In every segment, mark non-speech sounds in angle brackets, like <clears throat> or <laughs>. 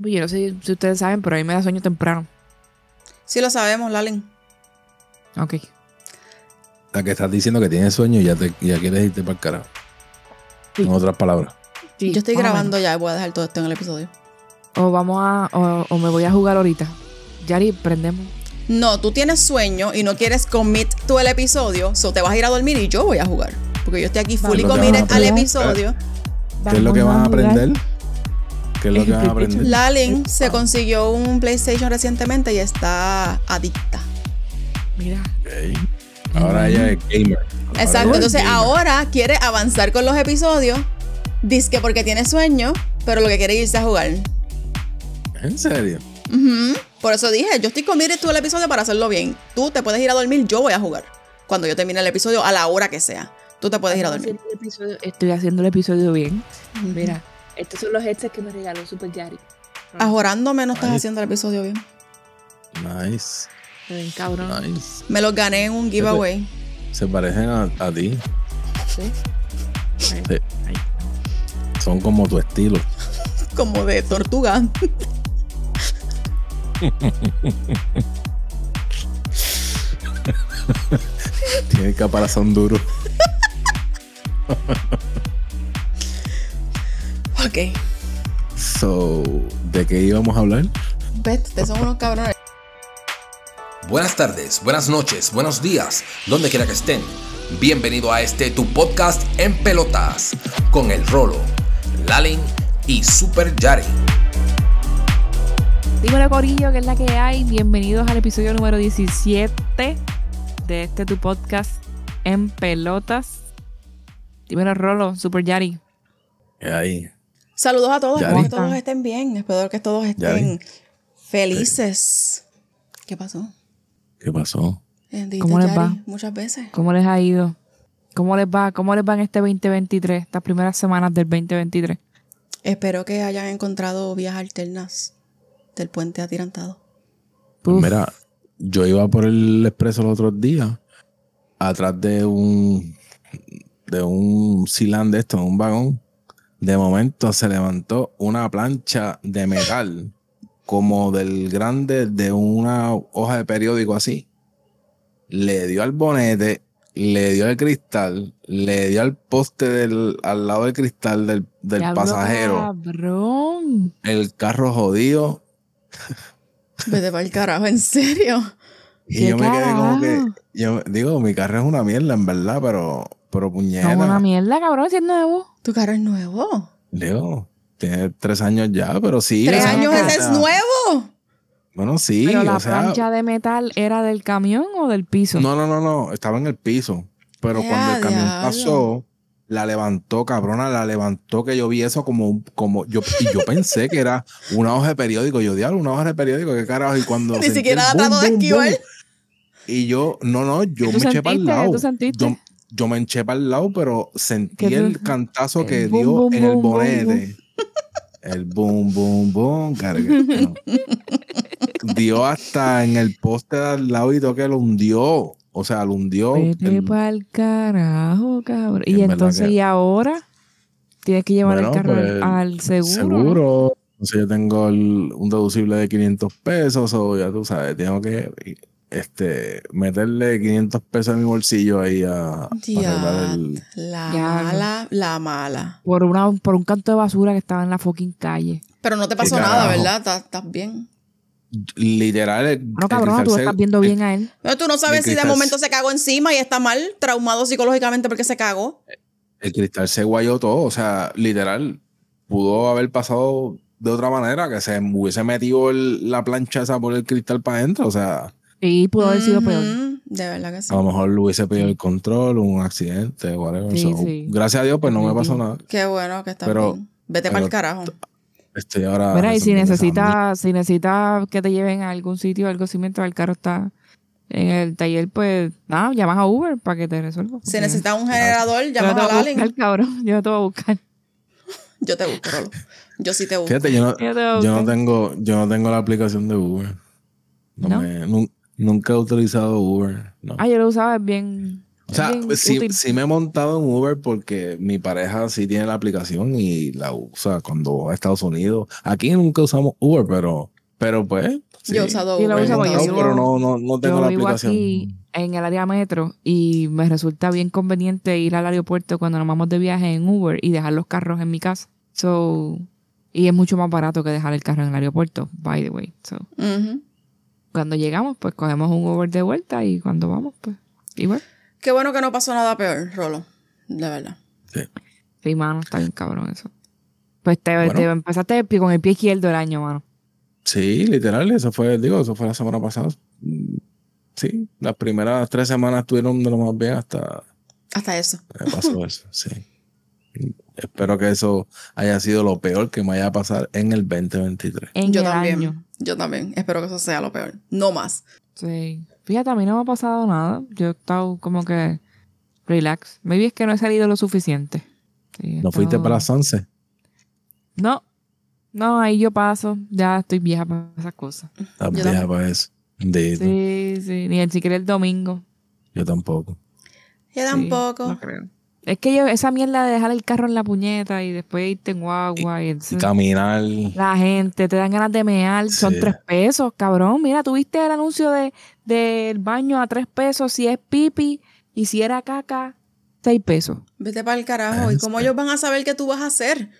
Pues yo no sé si ustedes saben, pero a mí me da sueño temprano. Sí lo sabemos, Lalen. Ok. La que estás diciendo que tienes sueño y ya, te, ya quieres irte para el carajo. Sí. En otras palabras. Sí, Yo estoy grabando ya, voy a dejar todo esto en el episodio. O vamos a. O, o me voy a jugar ahorita. Yari, prendemos. No, tú tienes sueño y no quieres commit tú el episodio, so te vas a ir a dormir y yo voy a jugar. Porque yo estoy aquí fully committed al episodio. ¿Qué es lo que van a jugar. aprender? ¿Qué es lo que van a aprender? <laughs> Lalen se consiguió un PlayStation recientemente y está adicta. Mira. Ahora ella es gamer. Ahora Exacto. Entonces gamer. ahora quiere avanzar con los episodios. Dice que porque tiene sueño, pero lo que quiere es irse a jugar. ¿En serio? Ujú. Por eso dije, yo estoy tú el episodio para hacerlo bien. Tú te puedes ir a dormir, yo voy a jugar. Cuando yo termine el episodio, a la hora que sea. Tú te puedes ir a Estoy dormir. haciendo el episodio- Estoy haciendo el episodio bien. Mira, estos son los headsets que me regaló Super Yari. Ajorándome no estás haciendo el episodio bien. Nice. Se ven cabrón. Nice. Me los gané en un giveaway. Se parecen a, a ti. ¿Sí? Ay, Sí. ay. Son como tu estilo. <laughs> Como de tortuga. <laughs> Tiene el caparazón duro. <laughs> Ok. So, ¿de qué íbamos a hablar? Ves, ustedes son unos cabrones. Buenas tardes, buenas noches, buenos días, donde quiera que estén. Bienvenido a este tu podcast en pelotas con el Rolo, Lalin y Super Yari. Dímelo, Corillo, que es la que hay. Bienvenidos al episodio número 17 de este tu podcast en pelotas. Dímelo, Rolo, Super Yari. ¿Qué hay? Saludos a todos. Espero que todos estén bien. Espero que todos estén Yari. felices. ¿Qué pasó? ¿Qué pasó? ¿Cómo les Yari va? Muchas veces. ¿Cómo les ha ido? ¿Cómo les va? ¿Cómo les va en este 2023? Estas primeras semanas del 2023. Espero que hayan encontrado vías alternas del puente atirantado. Pues mira, yo iba por el expreso los otros días, atrás de un de un silán de esto, un vagón. De momento se levantó una plancha de metal, como del grande de una hoja de periódico así. Le dio al bonete, le dio al cristal, le dio al poste del, al lado del cristal del, del pasajero. Cabrón. El carro jodido. Vete para el carajo, en serio. Y ¿Qué yo me quedé como que, yo digo, mi carro es una mierda, en verdad, pero, pero puñeta. No, una mierda, cabrón, si es nuevo. Tu carro es nuevo. Digo, tiene tres años ya, pero sí. Tres o sea, años ese es nuevo. Bueno, sí, Pero la o sea. plancha de metal era del camión o del piso. No, no, no, no, estaba en el piso. Pero ¡Eh, cuando el camión diablo! pasó, la levantó, cabrona, la levantó que yo vi eso como, un- como yo, y yo pensé que era una hoja de periódico. Yo, diablo, una hoja de periódico, qué carajo. Y cuando. Ni sentí siquiera la trató de esquivar. boom, Y yo, no, no, yo ¿Tú me eché para el lado. ¿Tú sentiste? Yo, yo me eché para el lado, pero sentí ¿Qué tú- el cantazo el que boom, dio boom, en el bonete. El boom, boom, boom. cargué. No. dio hasta en el poste de al lado y todo que lo hundió. O sea, lo hundió. Vete El- carajo, cabrón. Y entonces, que- ¿y ahora? Tienes que llevar Bueno, el carro pues, al- seguro. Seguro. Entonces yo tengo el- un deducible de 500 pesos o ya tú sabes, tengo que este, meterle 500 pesos en mi bolsillo ahí a, arreglar el... La mala, la mala. Por, una, por un canto de basura que estaba en la fucking calle. Pero no te pasó ¿Qué nada? ¿verdad? ¿Estás, estás bien? Literal, el, No, el cabrón, tú estás viendo bien a él. Pero tú no sabes si de momento se cagó encima y está mal, traumado psicológicamente porque se cagó. el cristal se guayó todo. O sea, literal, pudo haber pasado de otra manera, que se hubiese metido el- la plancha esa por el cristal para adentro. O sea, Y pudo haber sido peor. De verdad que sí. a lo mejor le hubiese pedido el control, un accidente, whatever. Sí, So, sí. Gracias a Dios, pues no me pasó nada. Qué bueno que estás Pero- bien. Vete para el carajo. Estoy ahora. Mira, y si necesitas, si necesitas que te lleven a algún sitio, algo así mientras el carro está en el taller, pues nada, llamas a Uber para que te resuelva. Si necesitas un generador, Yo llamas te a Lalen. cabrón. Yo te voy a buscar. Yo te busco, Rolo. Yo sí te busco. Fíjate, yo no, Yo no tengo, yo no tengo la aplicación de Uber. No ¿No? me- nunca he utilizado Uber. No. Ah, yo lo usaba es bien. O sea, sí, útil. sí me he montado en Uber porque mi pareja sí tiene la aplicación y la usa cuando va a Estados Unidos. Aquí nunca usamos Uber, pero, pero pues. Sí, Yo he usado Sí, lo Uber uso porque yo pero no, no, no tengo Yo la vivo aplicación. aquí en el área metro y me resulta bien conveniente ir al aeropuerto cuando nos vamos de viaje en Uber y dejar los carros en mi casa. So, y es mucho más barato que dejar el carro en el aeropuerto, by the way. So. Cuando llegamos, pues cogemos un Uber de vuelta y cuando vamos, pues igual. Qué bueno que no pasó nada peor, Rolo. De verdad. Sí, mano, está bien cabrón eso. Pues te, Bueno. te empezaste con el pie izquierdo el año, mano. Sí, literal, eso fue, digo, eso fue la semana pasada. Sí, las primeras tres semanas estuvieron de lo más bien hasta Hasta eso. me pasó <laughs> eso, sí. Espero que eso haya sido lo peor que me vaya a pasar en el 2023. En Yo el también. año. Yo también. Espero que eso sea lo peor. No más. Sí. Fíjate, a mí no me ha pasado nada. Yo he estado como que relax. Maybe es que no he salido lo suficiente. Sí, ¿No fuiste para la Sanse? No. No, ahí yo paso. Ya estoy vieja para esas cosas. Estás Yo vieja también. para eso. Sí, sí. Ni siquiera el domingo. Yo tampoco. Yo Sí, tampoco. no creo. Es que yo, esa mierda de dejar el carro en la puñeta y después irte en guagua y, Y entonces caminar. la gente te dan ganas de mear, son tres pesos, cabrón. Mira, tuviste el anuncio de del baño a tres pesos si es pipi y si era caca, seis pesos. Vete para el carajo. ¿Y cómo ellos van a saber qué tú vas a hacer?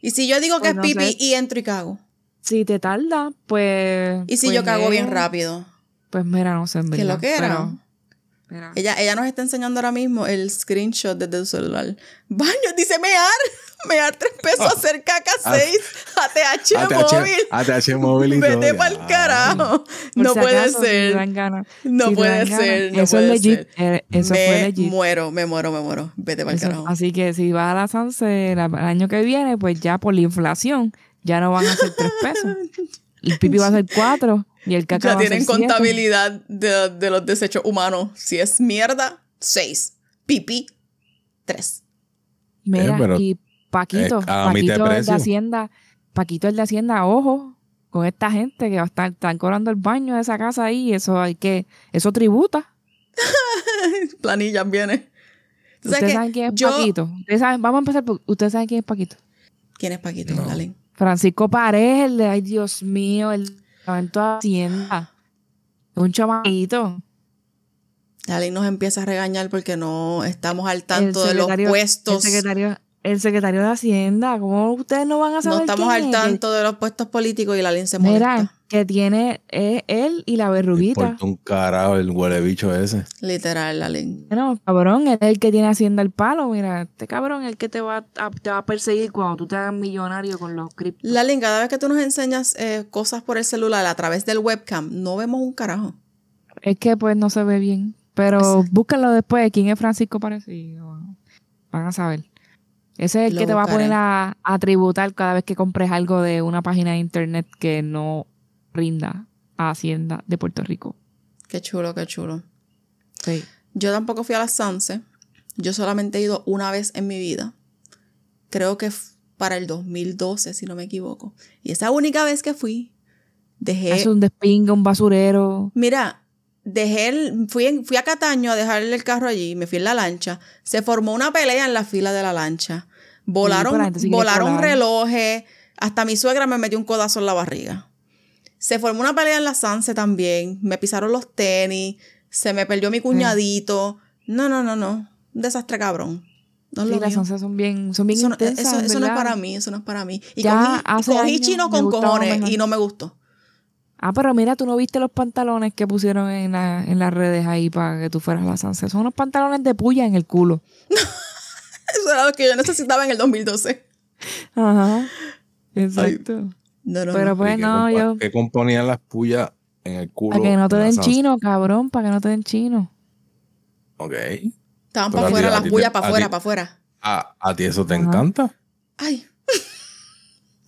Y si yo digo que Pues no es pipi sé. y entro y cago. Si te tarda, pues. Y si pues yo cago bien rápido. Pues mira, no sé, en ¿Qué lo que era? pero- mira. Ella, ella nos está enseñando ahora mismo el screenshot desde su celular. Baño, dice mear. Mear tres pesos, hacer caca Ah. seis. ATH, ATH, móvil. ATH móvil y todo. Vete para el carajo. Por No si puede acaso, ser. No Si puede ser, no eso puede es legit. ser. eh, Eso me fue legit. muero, me muero, me muero. Vete para el carajo. así que si vas a la Sanse el año que viene, pues ya por la inflación, ya no van a ser tres pesos. <laughs> El pipi va a ser cuatro y el caca Ya tienen contabilidad de, de los desechos humanos. Si es mierda, seis. Pipí, tres. Mira, Eh, y Paquito, es de Paquito el de. Hacienda, Paquito el de Hacienda, ojo, con esta gente que va a estar, están cobrando el baño de esa casa ahí, eso hay que, eso tributa. <laughs> Planillas viene. ¿Tú sabes Ustedes saben quién es Yo- Paquito. Ustedes saben, vamos a empezar por, ustedes saben quién es Paquito. ¿Quién es Paquito? No. Francisco Paredes, el de, ay Dios mío, el departamento de Hacienda. Un chamaquito. Dale nos empieza a regañar porque no estamos al tanto de los puestos. El secretario, el secretario de Hacienda. ¿Cómo ustedes no van a saber No estamos quién al es? Tanto de los puestos políticos y la ley se Mira, molesta. Que tiene eh, él y la verruguita. Importa un carajo el huele bicho ese. Literal, la ley. Bueno, cabrón, él es el que tiene Hacienda el palo. Mira, este cabrón es el que te va a, te va a perseguir cuando tú te hagas millonario con los criptos. Lalin, cada vez que tú nos enseñas eh, cosas por el celular a través del webcam, no vemos un carajo. Es que pues no se ve bien. Pero Exacto. búscalo después. ¿Quién es Francisco Parecido? Van a saber. Ese es el Lo que te va a poner a, a tributar cada vez que compres algo de una página de internet que no rinda a Hacienda de Puerto Rico. Qué chulo, qué chulo. Sí. Yo tampoco fui a la Sanse. Yo solamente he ido una vez en mi vida. Creo que para el 2012, si no me equivoco. Y esa única vez que fui, dejé... Hace un despingue, un basurero. Mira, dejé el- fui, en- fui a Cataño a dejarle el carro allí, me fui en la lancha. Se formó una pelea en la fila de la lancha. Volaron, volaron relojes. Hasta mi suegra me metió un codazo en la barriga. Se formó una pelea en la Sanse también. Me pisaron los tenis. Se me perdió mi cuñadito. No, no, no, no. Un desastre cabrón. No Sí, las once son bien, son bien Eso, no- intensas. eso- no es para mí, eso no es para mí. Y Ya cogí, cogí chino con cojones mejor. y no me gustó. Ah, pero mira, tú no viste los pantalones que pusieron en, la- en las redes ahí para que tú fueras a la Sanse. Son unos pantalones de puya en el culo. <laughs> Eso era lo que yo necesitaba en el 2012. Ajá. Exacto. No, no, Pero pues ¿Y qué no, compa- yo. ¿Qué componían las pullas en el culo? Para que no te den chino, cabrón. Para que no te den chino. Ok. Estaban para afuera, las pullas para afuera, para afuera. ¿A, a ti eso te Ajá. encanta? Ay,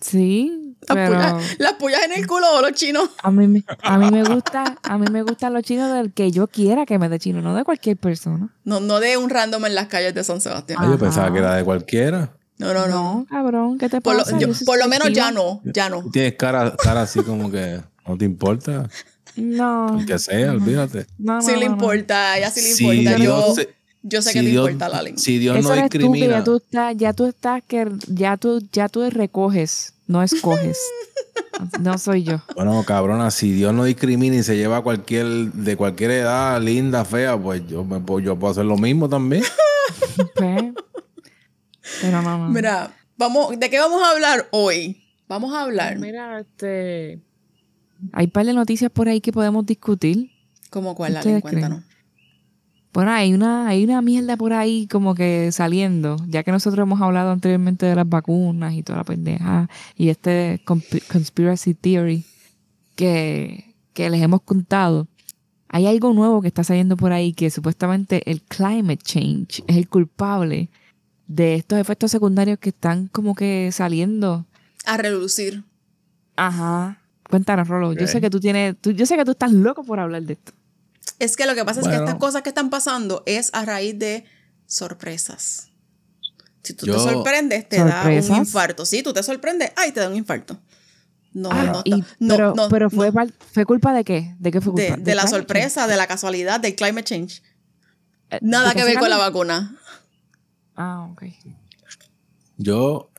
Sí, las, pero pullas, las pullas en el culo o los chinos. a mí, me- a mí me gusta, a mí me gustan los chinos del que yo quiera que me dé chino, no de cualquier persona. No, no de un random en las calles de San Sebastián. Ah, yo pensaba que era de cualquiera. No, no, no. Cabrón, ¿qué te Por, lo, pasa? yo- por lo menos ya no, ya no. Tienes cara, cara así como que no te importa. No. El que sea, olvídate. No, no, Sí le importa, a ella sí le Si importa. yo, Yo, sé, Yo sé Si que te Dios- importa la lengua. Si Dios Eso no tú, discrimina, ya tú estás, ya tú estás que ya tú, ya tú recoges, no escoges. no soy yo. bueno, cabrona, si Dios no discrimina y se lleva a cualquier, de cualquier edad, linda, fea, pues yo, me, puedo- yo puedo hacer lo mismo también. Pues, pero no, no. Mira, vamos, ¿de qué vamos a hablar hoy? Vamos a hablar. Mira, este. Hay un par de noticias por ahí que podemos discutir. ¿Cómo cuál, ¿Ustedes Lalen? Cuéntanos. Bueno, hay una, hay una mierda por ahí como que saliendo, ya que nosotros hemos hablado anteriormente de las vacunas y toda la pendeja y este consp- conspiracy theory que, que les hemos contado. Hay algo nuevo que está saliendo por ahí que supuestamente el climate change es el culpable de estos efectos secundarios que están como que saliendo. A relucir. Ajá. Cuéntanos, Rolo. Yo sé que tú tienes, tú- yo sé que tú estás loco por hablar de esto. Es que lo que pasa es que estas cosas que están pasando es a raíz de sorpresas. Si tú Yo- te sorprendes, te da un ¿Sorpresas? infarto. Sí, tú te sorprendes, ay, te da un infarto. No, Ah, no, y- no, pero, no, pero fue, no. par- fue culpa de qué? ¿De qué fue de, culpa? de la sorpresa, de la casualidad, del climate change. Eh, Nada ¿de que ver con la vacuna. Ah, ok. Yo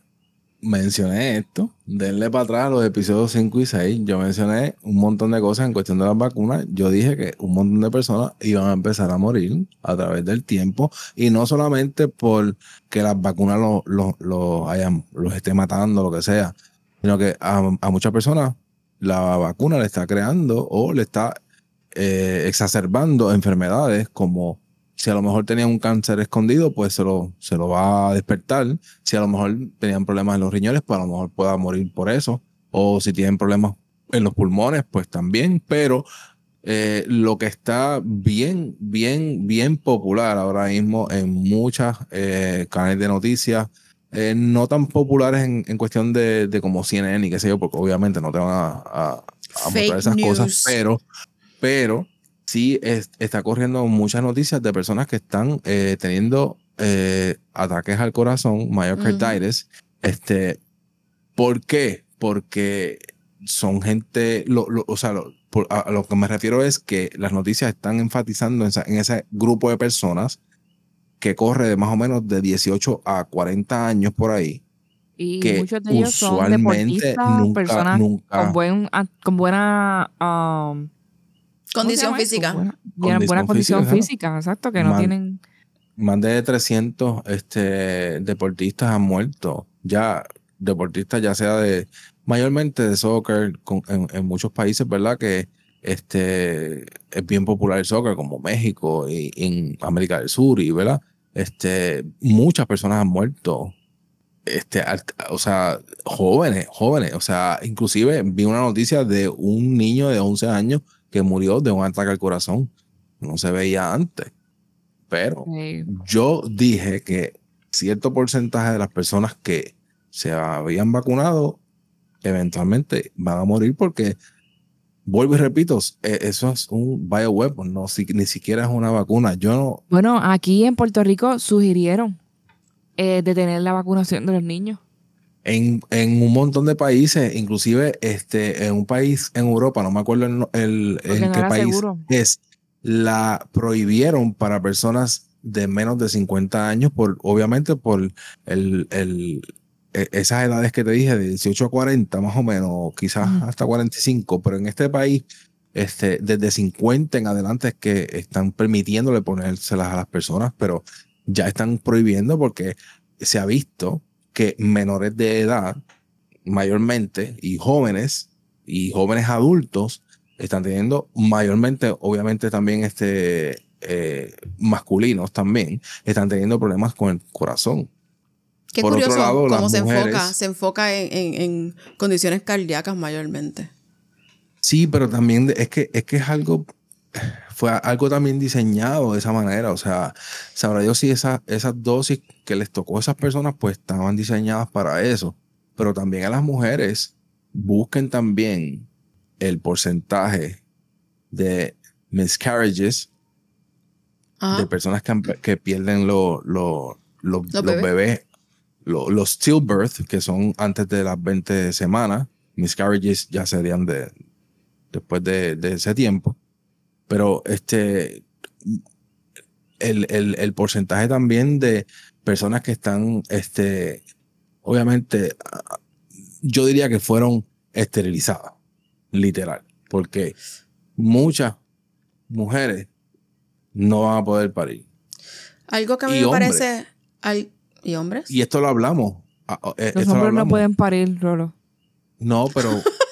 mencioné esto, denle para atrás los episodios 5 y 6. Yo mencioné un montón de cosas en cuestión de las vacunas. Yo dije que un montón de personas iban a empezar a morir a través del tiempo y no solamente por que las vacunas los lo, lo hayan, los esté matando, lo que sea, sino que a, a muchas personas la vacuna le está creando o le está eh, exacerbando enfermedades como si a lo mejor tenían un cáncer escondido, pues se lo, se lo va a despertar. Si a lo mejor tenían problemas en los riñones, pues a lo mejor pueda morir por eso. O si tienen problemas en los pulmones, pues también. Pero eh, lo que está bien, bien, bien popular ahora mismo en muchas eh, canales de noticias, eh, no tan populares en, en cuestión de, de como CNN y qué sé yo, porque obviamente no te van a, a- mostrar esas news. cosas, pero, pero sí es- está corriendo muchas noticias de personas que están eh, teniendo eh, ataques al corazón, myocarditis. Este, ¿Por qué? Porque son gente, lo- lo- o sea, lo, por- a, a lo que me refiero es que las noticias están enfatizando en, esa- en ese grupo de personas que corre de más o menos de 18 a 40 años por ahí. Y que muchos de ellos son usualmente deportistas, nunca, personas nunca, con, buen, ah, con buena um, ¿cómo se Condición física. Buena, buena- buena Condición condición física, física, exacto, que no tienen... más de 300 este, deportistas han muerto. Ya, deportistas ya sea de, mayormente de soccer, con- en, en muchos países, ¿verdad? Que este, es bien popular el soccer, como México y en América del Sur, y ¿verdad? Este, muchas personas han muerto. Este, al- o sea, jóvenes, jóvenes. O sea, inclusive vi una noticia de un niño de 11 años que murió de un ataque al corazón. No se veía antes. Pero yo dije que cierto porcentaje de las personas que se habían vacunado eventualmente van a morir porque, vuelvo y repito, eh, eso es un bioweapon, no, si- ni siquiera es una vacuna. Yo no, bueno, aquí en Puerto Rico sugirieron eh, detener la vacunación de los niños. En, en un montón de países, inclusive este, en un país en Europa, no me acuerdo el, el- en no qué país seguro. es, la prohibieron para personas de menos de 50 años, por, obviamente por el, el- e- esas edades que te dije, de 18 a 40 más o menos, quizás Ujú. hasta 45, pero en este país, este, desde 50 en adelante es que están permitiéndole ponérselas a las personas, pero ya están prohibiendo porque se ha visto que menores de edad, mayormente, y jóvenes, y jóvenes adultos, están teniendo mayormente, obviamente también este, eh, masculinos también, están teniendo problemas con el corazón. Qué Por otro curioso lado, cómo las se enfoca. mujeres- Se enfoca en, en- en condiciones cardíacas mayormente. Sí, pero también es que es que es algo fue algo también diseñado de esa manera, o sea, sabrá Dios si esa- esas dosis que les tocó a esas personas pues estaban diseñadas para eso, pero también a las mujeres busquen también el porcentaje de miscarriages Ajá. de personas que, pierden lo- lo- lo- los, bebés. bebés, lo- los stillbirth, que son antes de las 20 semanas. Miscarriages ya serían de después de, de ese tiempo. Pero este el, el, el porcentaje también de personas que están, este, obviamente, yo diría que fueron esterilizadas, literal, porque muchas mujeres no van a poder parir. Algo que a mí Y me hombres. parece. al- ¿Y hombres? Y esto lo hablamos. Los esto lo hombres no pueden parir, Rolo. No, pero <laughs>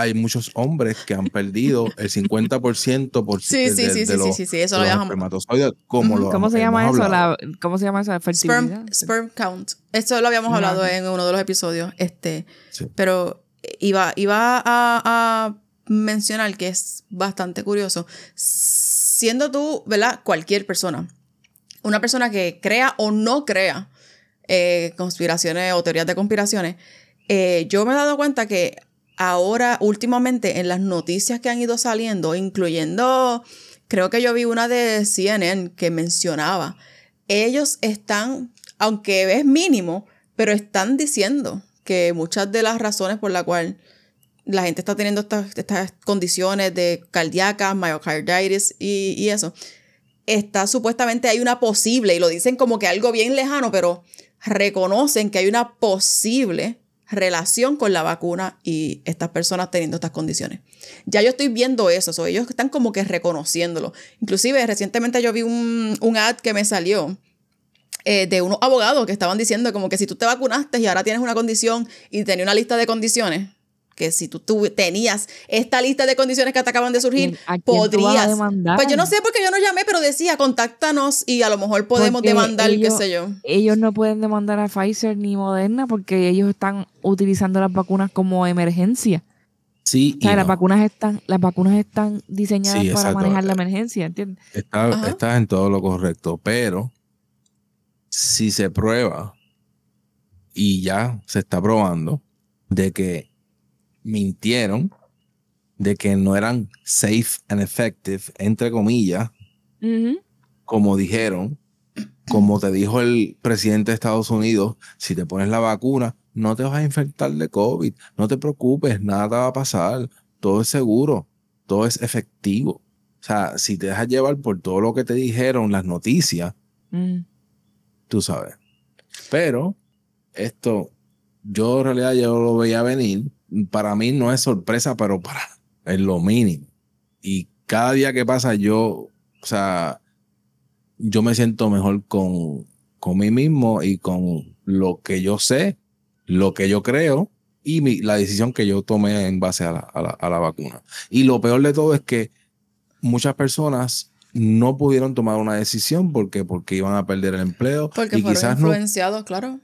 hay muchos hombres que han perdido el 50% por Sí, de- sí, de- sí, de sí, los- sí, sí, sí, eso lo llamamos. espermatozoides, lo ¿Cómo se llama eso? hablado. La, ¿Cómo se llama eso? La fertilidad. Sperm, sperm count. Esto lo habíamos hablado en uno de los episodios. Este, Sí. pero iba, iba a, a mencionar que es bastante curioso. Siendo tú, ¿verdad? Cualquier persona. Una persona que crea o no crea eh, conspiraciones o teorías de conspiraciones. eh, yo me he dado cuenta que ahora, últimamente, en las noticias que han ido saliendo, incluyendo, creo que yo vi una de CNN que mencionaba, ellos están, aunque es mínimo, pero están diciendo que muchas de las razones por las cuales la gente está teniendo estas, estas condiciones de cardíacas, myocarditis y, y eso, está supuestamente hay una posible, y lo dicen como que algo bien lejano, pero reconocen que hay una posible relación con la vacuna y estas personas teniendo estas condiciones. Ya yo estoy viendo eso, so, ellos están como que reconociéndolo. Inclusive recientemente yo vi un, un ad que me salió eh, de unos abogados que estaban diciendo como que si tú te vacunaste y ahora tienes una condición y tenía una lista de condiciones, que si tú, tú tenías esta lista de condiciones que te acaban de surgir, ¿A quién tú vas a podrías... Pues yo no sé porque yo no llamé, pero decía, contáctanos y a lo mejor podemos Porque demandar, ellos- qué sé yo. Ellos no pueden demandar a Pfizer ni Moderna porque ellos están utilizando las vacunas como emergencia. Sí, O sea, y las no. vacunas están, las vacunas están diseñadas Sí, para manejar la emergencia, ¿entiendes? Está- estás en todo lo correcto, pero si se prueba y ya se está probando de que mintieron, de que no eran safe and effective, entre comillas, como dijeron, como te dijo el presidente de Estados Unidos, si te pones la vacuna, no te vas a infectar de COVID, no te preocupes, nada te va a pasar, todo es seguro, todo es efectivo. O sea, si te dejas llevar por todo lo que te dijeron las noticias, Mm. tú sabes. Pero esto, yo en realidad yo lo veía venir. Para mí no es sorpresa, pero para es lo mínimo. Y cada día que pasa yo, o sea, yo me siento mejor con, con mí mismo y con lo que yo sé, lo que yo creo y mi- la decisión que yo tomé en base a la, a la- a la vacuna. Y lo peor de todo es que muchas personas no pudieron tomar una decisión porque, porque iban a perder el empleo. Porque y fueron quizás no, influenciados, claro.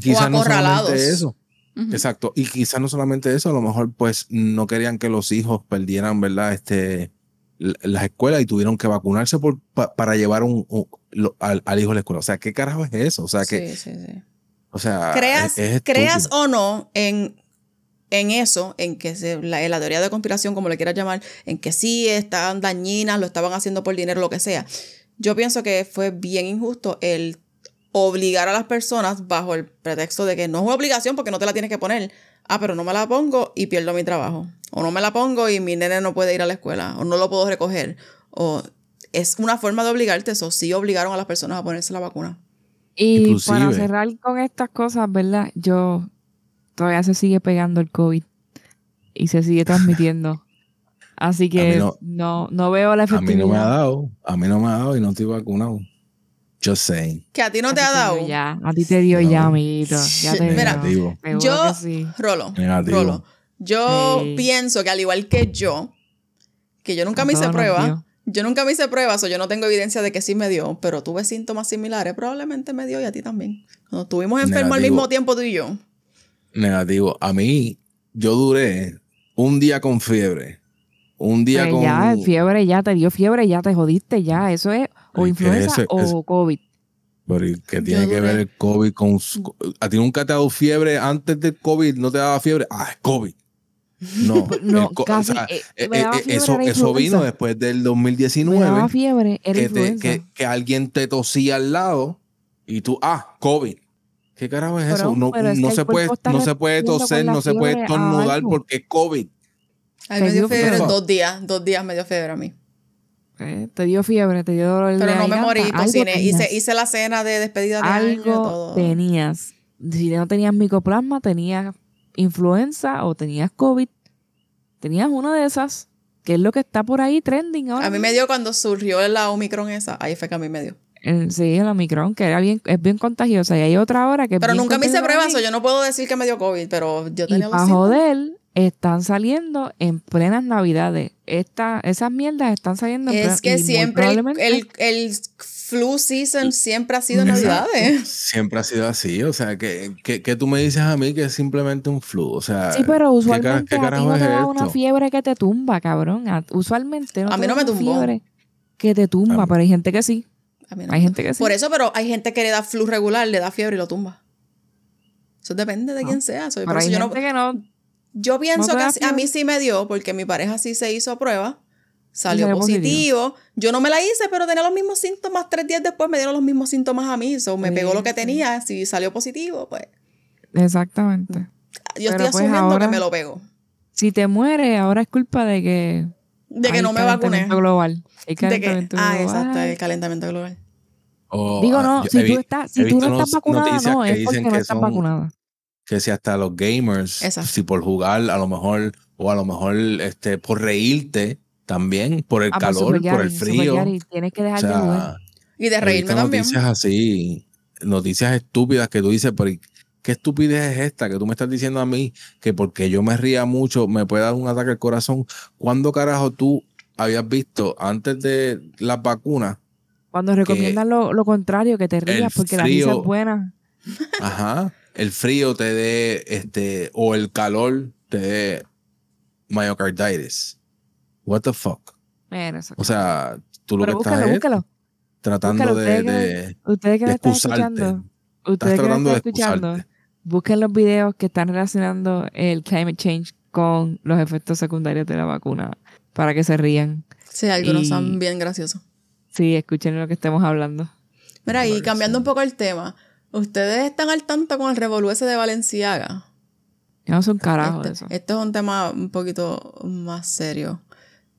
Quizás no acorralados. eso. Ujú. Exacto. Y quizás no solamente eso, a lo mejor pues no querían que los hijos perdieran, ¿verdad? Este, las escuelas y tuvieron que vacunarse por, pa- para llevar un, un- lo- al, al hijo a la escuela. O sea, ¿qué carajo es eso? O sea, que, Sí, sí, sí. o sea, creas, es- es creas estúpido. o no en, en eso, en que se, la, en la teoría de conspiración, como le quieras llamar, en que sí estaban dañinas, lo estaban haciendo por dinero, lo que sea. Yo pienso que fue bien injusto el obligar a las personas bajo el pretexto de que no es una obligación porque no te la tienes que poner. Ah, pero no me la pongo y pierdo mi trabajo. O no me la pongo y mi nene no puede ir a la escuela. O no lo puedo recoger. O es una forma de obligarte. Eso sí obligaron a las personas a ponerse la vacuna. Y Inclusive- para cerrar con estas cosas, ¿verdad? Yo todavía se sigue pegando el COVID y se sigue transmitiendo. <laughs> Así que no- no, no, veo la A mí efectividad. no me ha dado, a mí no me ha dado y no estoy vacunado. Just saying. Que a ti no A te ha dado. Ya, a ti te dio No. ya, amiguito. Ya te Mira, dio. Yo- sí. Rolo, Negativo. Rolo. Yo Sí. pienso que al igual que yo, que yo nunca A me hice nos prueba, yo nunca me hice pruebas o yo no tengo evidencia de que sí me dio, pero tuve síntomas similares, probablemente me dio y a ti también. Cuando estuvimos enfermos al mismo tiempo tú y yo. Negativo. A mí, yo duré un día con fiebre, un día Pues con... ya, fiebre, ya te dio fiebre, ya te jodiste, ya. Eso es o influenza o COVID. Pero ¿y ¿qué tiene que ver el COVID con... su- ¿A ti nunca te ha dado fiebre antes del COVID? ¿No te daba fiebre? Ah, es COVID. No, <laughs> No, el co- casi, o sea, eh, eh, eh, eso, eso vino después del Me daba 2019, fiebre, que, te- que, que alguien te tosía al lado y tú, ah, COVID. ¿Qué carajo es Pero- eso? No, es no el se puede, no se puede toser, no se puede estornudar porque es COVID. A mí Te me dio fiebre fiebre. dos días, dos días me dio fiebre a mí. Eh, te dio fiebre, te dio dolor Pero de no me morí, cociné, hice, hice la cena de despedida de año, algo todo. tenías. Si no tenías micoplasma, tenías influenza o tenías COVID. Tenías una de esas, que es lo que está por ahí trending ahora. A mí me dio cuando surgió la Omicron esa, ahí fue que a mí me dio. El- sí, el Omicron, que era bien, es bien contagiosa. Y hay otra ahora que Pero nunca me hice pruebas, yo no puedo decir que me dio COVID, pero yo Y tenía los para joder, están saliendo en plenas navidades. Esta, esas mierdas están saliendo en Es plenas- y que siempre el, el, el flu season siempre ha sido Exacto. navidades. Siempre ha sido así. O sea, que, que, que tú me dices a mí que es simplemente un flu. O sea, Sí, pero ¿qué usualmente ¿qué, a ti carajo no es te da una fiebre que te tumba, cabrón. Usualmente no A mí no me una tumbó. fiebre que te tumba, pero hay gente que sí. A mí no. Hay gente que sí. Por eso, pero hay gente que le da flu regular, le da fiebre y lo tumba. Eso depende de No. quién sea. So, por pero hay que no. Yo pienso que a mí sí me dio, porque mi pareja sí se hizo prueba, salió, positivo. positivo. Yo no me la hice, pero tenía los mismos síntomas. Tres días después me dieron los mismos síntomas a mí. So, me Sí, pegó lo que sí. tenía. Si salió positivo, pues Exactamente. yo Pero, estoy pues, asumiendo ahora- que me lo pego. Si te mueres, ahora es culpa de que. De que no me vacuné. calentamiento global. Hay De que, calentamiento ah, global. exacto, el calentamiento global. O, Digo, ah, no, si tú, vi- estás, si tú no estás vacunada, no, es porque no estás son- vacunada. Que si hasta los gamers, Exacto. si por jugar, a lo mejor, o a lo mejor este, por reírte también, por el Ah, pues, calor, por el frío. Yari, tienes que O dejar de sea, jugar. Y de reírme también. noticias así, noticias estúpidas que tú dices, pero ¿qué estupidez es esta que tú me estás diciendo a mí que porque yo me ría mucho me puede dar un ataque al corazón? ¿Cuándo carajo tú habías visto antes de las vacunas? Cuando recomiendan lo, lo contrario, que te rías porque la risa frío- es buena. Ajá. El frío te dé, este, o el calor te dé myocarditis. What the fuck? Mira, eso. O sea, tú lo Pero que estás búscalo, es búscalo. tratando búscalo, de, ustedes que- de- Ustedes que de me están escuchando, Estás ustedes que me están escuchando, busquen los videos que están relacionando el climate change con los efectos secundarios de la vacuna para que se rían. Sí, algunos Y- son bien graciosos. Sí, escuchen lo que estemos hablando. Mira, y cambiando un poco el tema, ¿ustedes están al tanto con el revolú ese de Valenciaga? Yo no soy un carajo este, de eso. este es un tema un poquito más serio.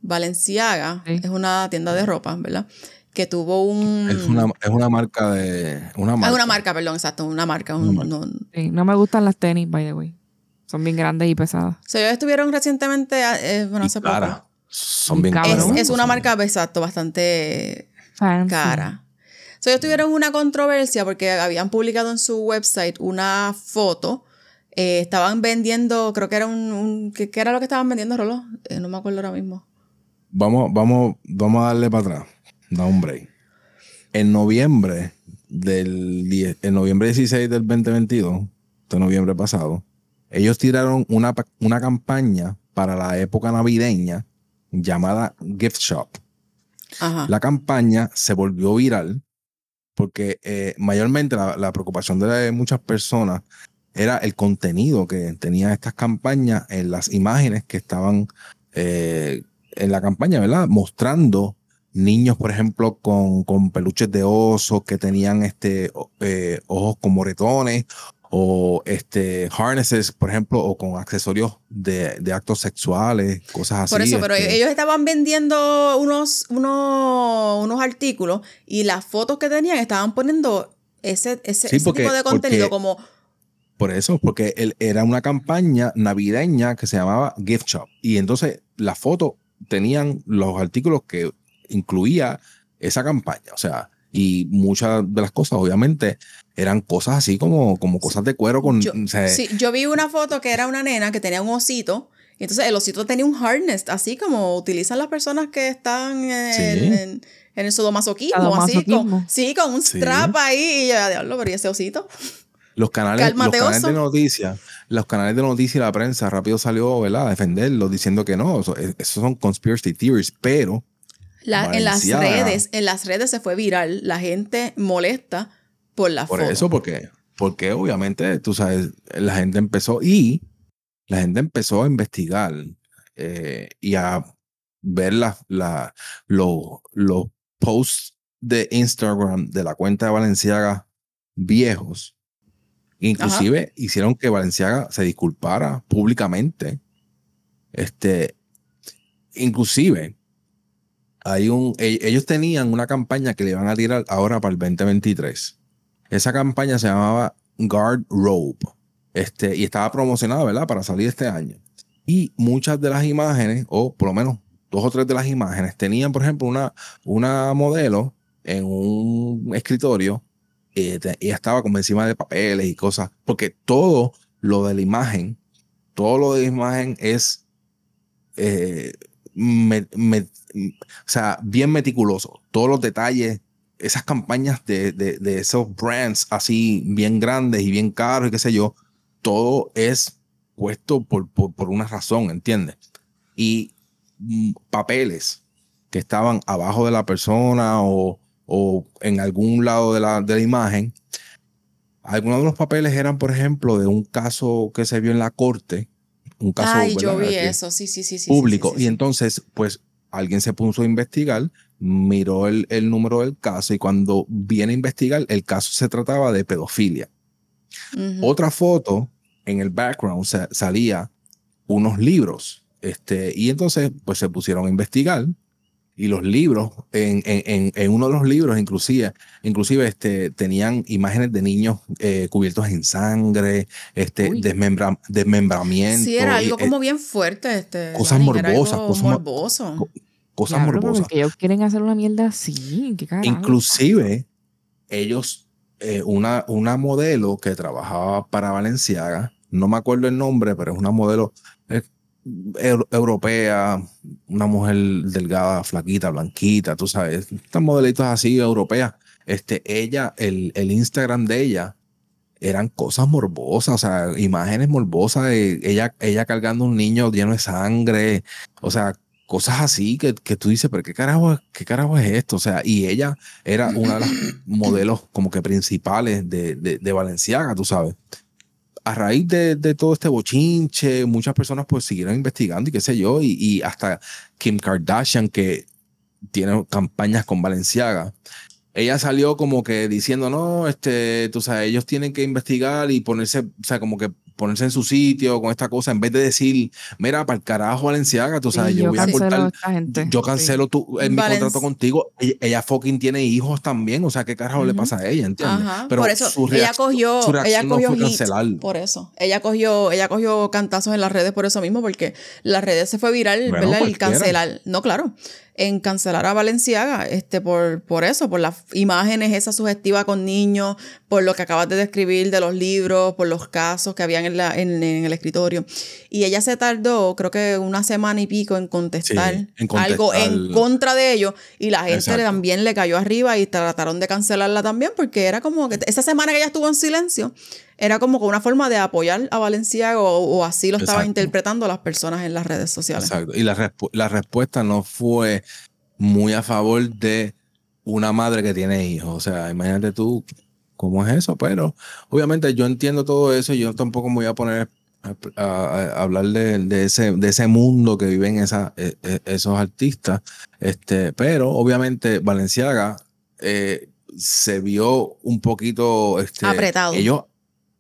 Valenciaga Sí. es una tienda de ropa, ¿verdad? Que tuvo un... Es una, es una marca de. Una Ah, marca. una marca, perdón, exacto, una marca. Una un- marca. no- Sí, no me gustan las tenis, by the way. Son bien grandes y pesadas. O sea, ellos estuvieron recientemente, eh, bueno, hace poco. Son bien Cabrón. Es, caros. es una marca, exacto, bastante Fancy. cara. So, ellos tuvieron una controversia porque habían publicado en su website una foto. eh, estaban vendiendo, creo que era un. un- ¿qué, qué era lo que estaban vendiendo, Rolo? Eh, no me acuerdo ahora mismo. Vamos, vamos, vamos a darle para atrás. Da un break. En noviembre del 10 en noviembre 16 del 2022, de noviembre pasado, ellos tiraron una, una campaña para la época navideña llamada Gift Shop. Ajá. La campaña se volvió viral porque eh, mayormente la, preocupación de muchas personas era el contenido que tenían estas campañas en las imágenes que estaban eh, en la campaña, ¿verdad? Mostrando niños, por ejemplo, con, con peluches de oso que tenían este, eh, ojos con moretones o este harnesses, por ejemplo, o con accesorios de, de actos sexuales, cosas así. Por eso, pero este. ellos estaban vendiendo unos, unos, unos artículos y las fotos que tenían estaban poniendo ese, ese, Sí, ese porque- tipo de contenido porque- como Por eso, porque él, era una campaña navideña que se llamaba Gift Shop. Y entonces las fotos tenían los artículos que incluía esa campaña. O sea, y muchas de las cosas, obviamente, eran cosas así como, como cosas de cuero con. Yo, o sea, sí, yo vi una foto que era una nena que tenía un osito. Y entonces el osito tenía un harness, así como utilizan las personas que están en, Sí. en- en el sadomasoquismo, así, con, sí, con un Sí. strap ahí. Y yo, diablo, pero ¿y ese osito? Los canales, los canales de noticias, los canales de noticias y la prensa rápido salió ¿verdad? a defenderlo, diciendo que no, eso, eso son conspiracy theories, pero La- en las redes, en las redes se fue viral. La gente molesta por la Por foto. eso, porque, porque obviamente, tú sabes, la gente empezó y la gente empezó a investigar eh, y a ver la, la- lo- los posts de Instagram de la cuenta de Valenciaga viejos. Inclusive hicieron que Valenciaga se disculpara públicamente. Este, inclusive, hay un, e- ellos tenían una campaña que le iban a tirar ahora para el 2023. Esa campaña se llamaba Guard Rope. Este, y estaba promocionada, ¿verdad? Para salir este año. Y muchas de las imágenes, o por lo menos dos o tres de las imágenes, tenían, por ejemplo, una, una modelo en un escritorio. eh, ella estaba como encima de papeles y cosas. Porque todo lo de la imagen, todo lo de la imagen es eh, me- me- o sea, bien meticuloso. Todos los detalles, esas campañas de, de- de esos brands así bien grandes y bien caros y qué sé yo, todo es puesto por, por, por una razón, ¿entiendes? Y mm, papeles que estaban abajo de la persona o, o en algún lado de la, de la imagen. Algunos de los papeles eran, por ejemplo, de un caso que se vio en la corte, un caso Ay, yo ¿verdad? vi que- eso, sí, sí, sí. sí, público. sí, sí, Y entonces, pues, alguien se puso a investigar, miró el, el número del caso y cuando viene a investigar, el caso se trataba de pedofilia. Otra foto en el background sa- salía unos libros. Este, y entonces, pues se pusieron a investigar. Y los libros, en, en, uno de los libros, inclusive, inclusive este, tenían imágenes de niños eh, cubiertos en sangre, este, desmembra- desmembramiento. Sí, era y, algo eh, como bien fuerte. Este, cosas Dani, morbosas, cosas mo- morboso. co- cosas morbosas. que ellos quieren hacer una mierda así. ¿Qué? Inclusive, ellos, eh, una, una modelo que trabajaba para Valenciaga, no me acuerdo el nombre, pero es una modelo eh, europea, una mujer delgada, flaquita, blanquita, tú sabes, estas modelitos así europeas. Este, ella, el, el Instagram de ella eran cosas morbosas, o sea, imágenes morbosas de ella, ella cargando un niño lleno de sangre, o sea, cosas así que, que tú dices, pero qué carajo, qué carajo es esto, o sea, y ella era una de las modelos como que principales de, de, de Valenciaga, tú sabes. A raíz de, de todo este bochinche, muchas personas pues siguieron investigando y qué sé yo, y, y hasta Kim Kardashian que tiene campañas con Valenciaga, ella salió como que diciendo, no, este, tú sabes, ellos tienen que investigar y ponerse, o sea, como que ponerse en su sitio con esta cosa, en vez de decir, mira, para el carajo Valenciaga, tú sabes, Sí, yo, yo voy a cortar, yo cancelo tu, en mi Valen- contrato contigo, ella, ella fucking tiene hijos también, o sea, ¿qué carajo le pasa a ella, entiendes? Ajá, Pero por eso su ella cogió, su reacción ella no cogió fue hit, cancelar. por eso. Ella cogió, ella cogió cantazos en las redes por eso mismo, porque las redes se fue viral, Bueno, ¿verdad? El cancelar, no, claro, en cancelar a Valenciaga, este, por, por eso, por las imágenes esas sugestivas con niños, por lo que acabas de describir de los libros, por los casos que habían en, la, en, en el escritorio. Y ella se tardó, creo que una semana y pico en contestar, Sí, en algo en contra de ellos, y la gente Exacto. también le cayó arriba y trataron de cancelarla también, porque era como que esa semana que ella estuvo en silencio, era como una forma de apoyar a Valenciaga o, o así lo estaban interpretando las personas en las redes sociales. Exacto. Y la, respu- la respuesta no fue muy a favor de una madre que tiene hijos. O sea, imagínate tú cómo es eso. Pero obviamente yo entiendo todo eso y yo tampoco me voy a poner a, a- a hablar de, de ese, de ese mundo que viven esa, eh, eh, esos artistas. Este, pero obviamente Valenciaga eh, se vio un poquito este, Apretado. Ellos,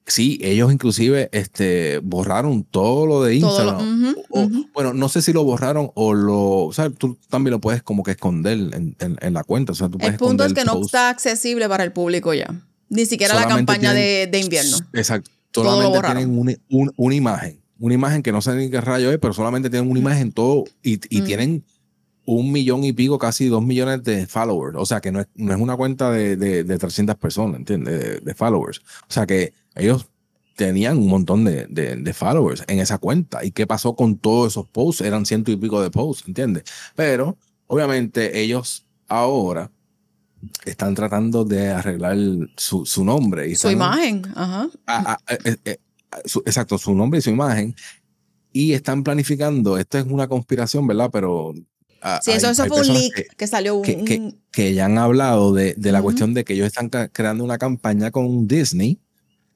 sí, ellos inclusive este, borraron todo lo de Todo lo- Instagram. ujú, O- ujú. Bueno, no sé si lo borraron o lo. O sea, tú también lo puedes como que esconder en, en- en la cuenta. O sea, tú El punto es que no está accesible para el público ya. Ni siquiera la Solamente campaña tienen- de, de invierno. Exacto. Solamente tienen una, un- una imagen. Una imagen que no sé ni qué rayo es, pero solamente tienen una imagen todo y, y Mm. tienen un millón y pico, casi dos millones de followers. O sea, que no es, no es una cuenta de, de, de 300 personas, ¿entiendes? De, de followers. O sea, que ellos tenían un montón de, de, de followers en esa cuenta. ¿Y qué pasó con todos esos posts? Eran ciento y pico de posts, ¿entiendes? Pero, obviamente, ellos ahora están tratando de arreglar su, su nombre. Y Su están- imagen, ajá. Ah, ah, eh, eh, su- exacto, su nombre y su imagen. Y están planificando, esto es una conspiración, ¿verdad? Pero... ah, Sí, eso, hay- eso hay fue un leak que- que, salió un, que, que- ya han hablado de, de la cuestión de que ellos están creando una campaña con Disney,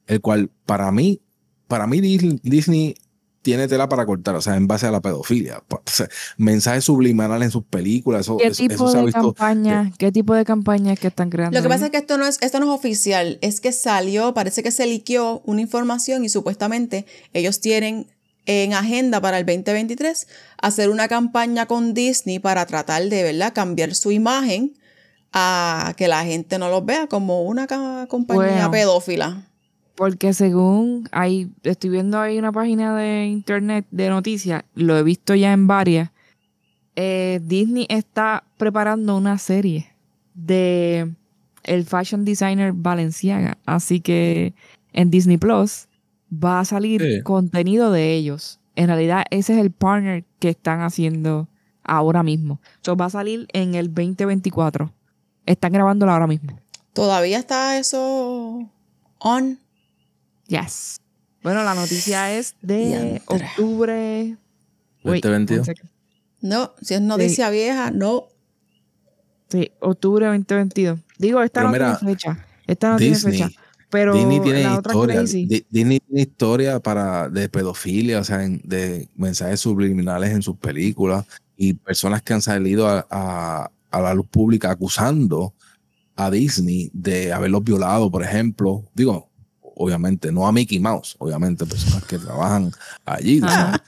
el cual para mí, para mí Dis- Disney tiene tela para cortar, o sea, en base a la pedofilia. O sea, mensajes subliminales en sus películas, eso, ¿Qué tipo eso se ha de visto. campaña? ¿Qué tipo de campaña que están creando? Lo que ahí? pasa es que esto no es, esto no es oficial, es que salió, parece que se liqueó una información y supuestamente ellos tienen en agenda para el 2023 hacer una campaña con Disney para tratar de, ¿verdad?, cambiar su imagen a que la gente no los vea como una compañía Bueno. pedófila. Porque según hay, estoy viendo ahí una página de internet de noticias, lo he visto ya en varias. eh, Disney está preparando una serie de el fashion designer Balenciaga. Así que en Disney Plus va a salir Sí. contenido de ellos. En realidad, ese es el partner que están haciendo ahora mismo. So, va a salir en el 2024. Están grabándolo ahora mismo. ¿Todavía está eso on? Yes. Bueno, la noticia es de octubre. Wait, 2022. one second. No, si es noticia vieja, no. Sí, octubre 2022. Digo, esta Pero no mira, tiene fecha. Esta no Disney, tiene fecha. Pero Disney tiene la otra historia. crazy. Disney tiene historia para de pedofilia, o sea, en- de mensajes subliminales en sus películas y personas que han salido a, a- a la luz pública acusando a Disney de haberlos violado, por ejemplo. Digo, obviamente, no a Mickey Mouse, obviamente, personas que trabajan allí. Ajá.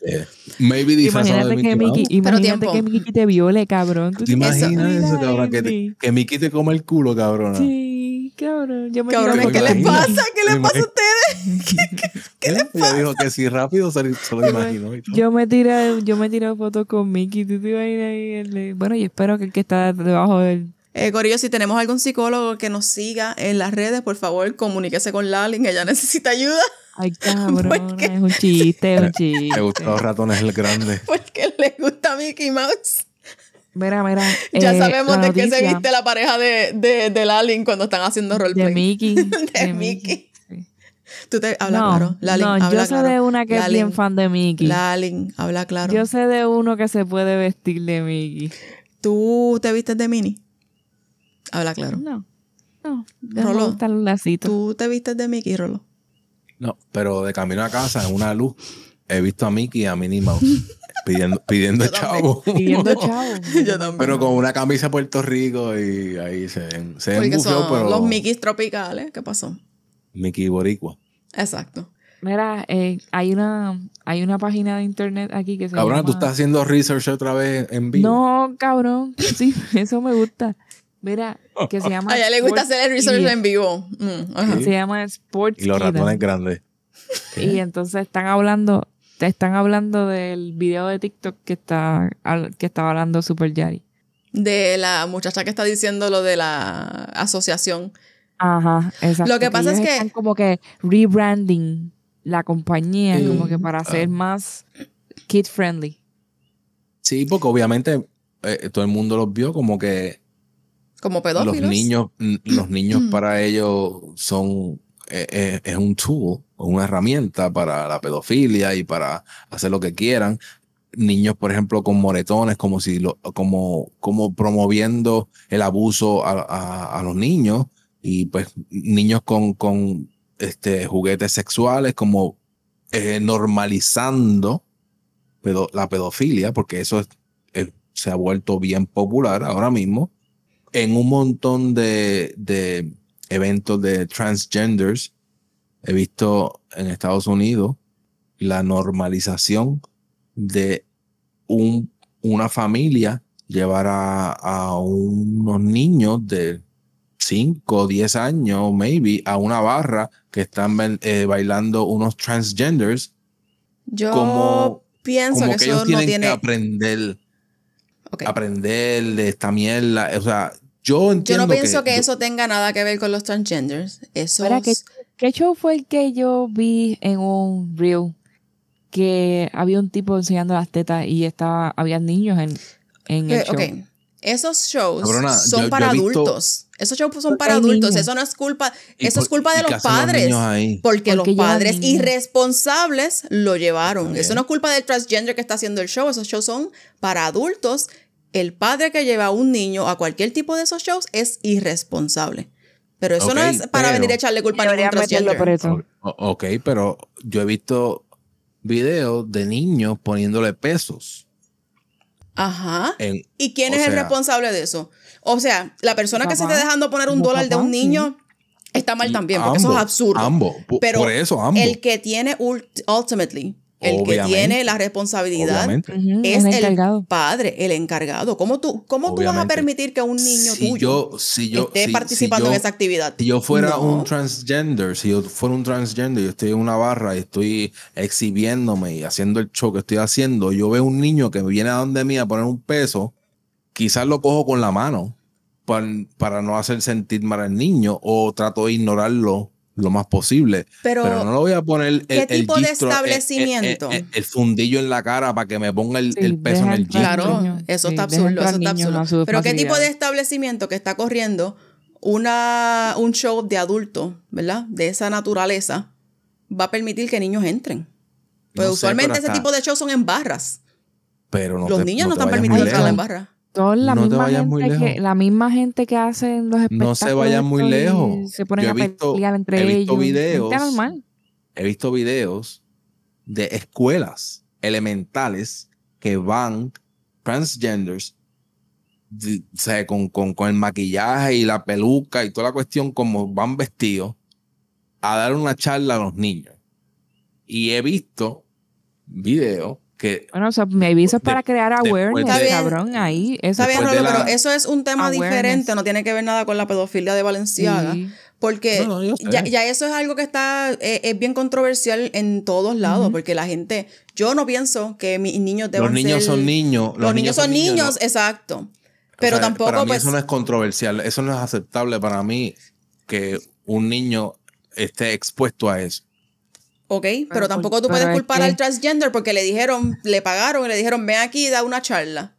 este, maybe disfrazado de Imagínate que Mickey Mickey, Mouse. imagínate que Mickey te viole, cabrón. ¿Tú ¿Te imaginas Eso- eso, cabrón? Que, te- que Mickey te coma el culo, cabrón. Sí, cabrón. Yo me tiro ¿qué les pasa? Mickey. ¿Qué les pasa a ustedes? <laughs> ¿Qué <laughs> les pasa? dijo que si rápido se, se lo imaginó. Yo me tiré, yo me tiré fotos con Mickey. ¿Tú te imaginas ahí el- Bueno, y espero que el que está debajo del Eh, Corillo, si tenemos algún psicólogo que nos siga en las redes, por favor, comuníquese con Lalin, ella <laughs> necesita ayuda Ay, <laughs> cabrón, es un chiste, es un <laughs> Me chiste. gustan los ratones el grande. porque le gusta Mickey Mouse. Mira, mira. Ya eh, sabemos de qué se viste la pareja de, de, de Lalin cuando están haciendo De roleplay. Mickey. De Mickey. sí. Tú te habla no, claro. Lalin, no, habla yo sé claro. de una que es bien fan de Mickey. Lalin, habla claro. Yo sé de uno que se puede vestir de Mickey. ¿Tú te vistes de Minnie? Habla claro. No. No. Rolo, los lacitos. ¿Tú te vistes de Mickey, Rolo? No, pero de camino a casa, en una luz, he visto a Mickey y a Minnie Mouse <laughs> pidiendo, pidiendo chavo. Pidiendo <laughs> chavo. Yo también. pero con una camisa de Puerto Rico y ahí se, se son pero los Mickeys tropicales. ¿Qué pasó? Mickey Boricua. Exacto. Mira, eh, hay una hay una página de internet aquí que se Cabrón, llama... tú estás haciendo research otra vez en vivo. No, cabrón. Sí, <laughs> eso me gusta. Mira, que se llama... <laughs> A ella le gusta hacer el research en vivo. Mm, ajá. Se llama Sports Y los ratones grandes. Y entonces están hablando, te están hablando del video de TikTok que está que estaba hablando Super Yari. De la muchacha que está diciendo lo de la asociación. Ajá, exacto. Lo que pasa es que- están como que rebranding la compañía, Sí. como que para ser Ah. más kid friendly. Sí, porque obviamente eh, todo el mundo los vio como que Como pedófilos. los niños, mm, los <clears throat> niños Mm. para ellos son eh, eh, es un tool, una herramienta para la pedofilia y para hacer lo que quieran. Niños, por ejemplo, con moretones, como si lo, como, como promoviendo el abuso a, a- a los niños, y pues niños con, con este, juguetes sexuales, como eh, normalizando pedo- la pedofilia, porque eso es- es- se ha vuelto bien popular ahora mismo en un montón de, de eventos de transgenders. He visto en Estados Unidos la normalización de un, una familia llevar a, a unos niños de 5 o 10 años, maybe, a una barra que están eh, bailando unos transgenders, Yo como- pienso como que, que eso ellos no tienen tiene. que aprender, Ok. aprender de esta mierda. O sea, yo Yo entiendo no pienso que, yo- eso tenga nada que ver con los transgenders. Eso ¿qué, qué show fue el que yo vi en un reel? Que había un tipo enseñando las tetas y estaba, había niños en, en el Eh, show. ok. Esos shows Cabrona, son yo- yo para adultos. Esos shows son para adultos. niños. Eso no es culpa. Eso es por- culpa de los padres. Porque, Porque los padres niños. irresponsables lo llevaron. Eso no es culpa del transgender que está haciendo el show. Esos shows son para adultos. El padre que lleva a un niño a cualquier tipo de esos shows es irresponsable. Pero eso no es para pero- venir a echarle culpa a ningún transgender. preso. O- ok, pero yo he visto videos de niños poniéndole pesos. Ajá. En, ¿Y quién es el responsable de eso? O sea, la persona que se esté dejando poner un dólar de un niño está mal también, porque eso es absurdo. Ambos, Pero por eso, ambos. El que tiene ult- ultimately El que tiene la responsabilidad Obviamente. Es el padre, el encargado. ¿Cómo tú, cómo tú vas a permitir que un niño si tuyo yo, si yo, esté si- si participando yo- en esa actividad? Si yo fuera No. un transgender, si yo fuera un transgender, yo estoy en una barra y estoy exhibiéndome y haciendo el show que estoy haciendo, yo veo un niño que viene a donde mí a poner un peso, quizás lo cojo con la mano para, para no hacer sentir mal al niño o trato de ignorarlo lo más posible. Pero, Pero, no lo voy a poner el, ¿qué el tipo de gistro, eh, eh, establecimiento? eh, eh, el fundillo en la cara para que me ponga el, Sí, el peso en el gistro. Claro, eso Sí, está absurdo, eso está absurdo. Pero ¿qué tipo de establecimiento que está corriendo una, un show de adultos, ¿verdad? De esa naturaleza, va a permitir que niños entren? Pues No usualmente ese tipo de shows son en barras. Pero no Los te- niños no, están permitidos entrar en barras. Toda la No te misma vayas muy gente que, lejos. la misma gente que hacen los espectáculos. No se vayan muy lejos. Se ponen Yo a he visto- pelear entre he visto ellos. videos. Gente normal. he visto videos de escuelas elementales que van transgenders de- o sea, con, con, con el maquillaje y la peluca y toda la cuestión como van vestidos a dar una charla a los niños. Y he visto videos que Bueno, o sea, me avisas para crear awareness, de- Está bien. cabrón, ahí. Eso Está bien, Rolo, la- pero eso es un tema Awareness. diferente, no tiene que ver nada con la pedofilia de Valenciaga. Sí. Porque No, no, ya, ya eso es algo que está, eh, es bien controversial en todos lados, porque la gente, yo no pienso que mis niños deban los niños ser- son niños. Los, niños son niños, ¿no? exacto. O Pero sea, tampoco, Para mí pues, eso no es controversial. Eso no es aceptable para mí que un niño esté expuesto a eso. Ok, pero, Pero tampoco por- tú puedes culpar que- al transgender porque le dijeron, le pagaron y le dijeron, ven aquí y da una charla.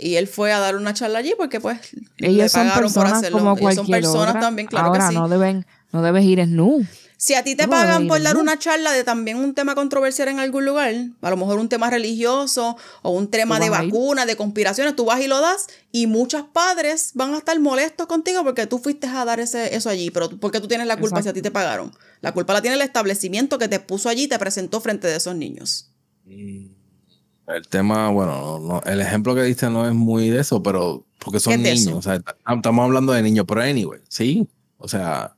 Y él fue a dar una charla allí porque pues le Ellos son pagaron por personas hacerlo. como Ellos son personas otra. también, claro Ahora que sí. no deben, no debes ir en nu. Si a ti te pagan por dar una charla de también un tema controversial en algún lugar, a lo mejor un tema religioso o un tema de vacunas, de conspiraciones, tú vas y lo das y muchos padres van a estar molestos contigo porque tú fuiste a dar ese, eso allí, pero porque tú tienes la culpa si a ti te pagaron. La culpa la tiene el establecimiento que te puso allí y te presentó frente de esos niños. El tema, bueno, no- el ejemplo que diste no es muy de eso, pero porque son ¿Qué es de niños. O sea, estamos hablando de niños, pero anyway, sí. O sea,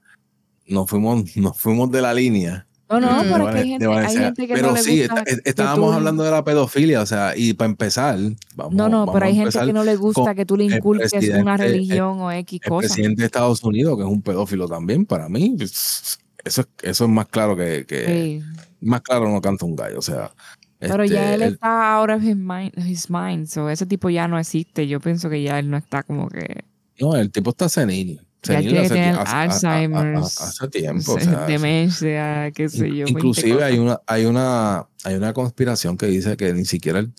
nos fuimos, nos fuimos de la línea. No, no, Mm. pero hay gente, hay gente que pero no le sí, gusta. está- estábamos tú- hablando de la pedofilia, o sea, y para empezar, vamos, No, no, vamos pero hay gente que no le gusta que tú le el inculques una el- religión o X el cosa. presidente de Estados Unidos, que es un pedófilo también, para mí, eso, es- eso es más claro que, que- Sí. más claro no canta un gallo, o sea. Pero este, ya él el- está out of his mind, his mind, so ese tipo ya no existe. Yo pienso que ya él no está como que No, el tipo está senil. Ya Senil tiene que hace, tener hace- a- a- a- Alzheimer's, hace tiempo. o sea, demencia, qué sé yo. 20 inclusive hay una, hay una, hay una conspiración que dice que ni siquiera él,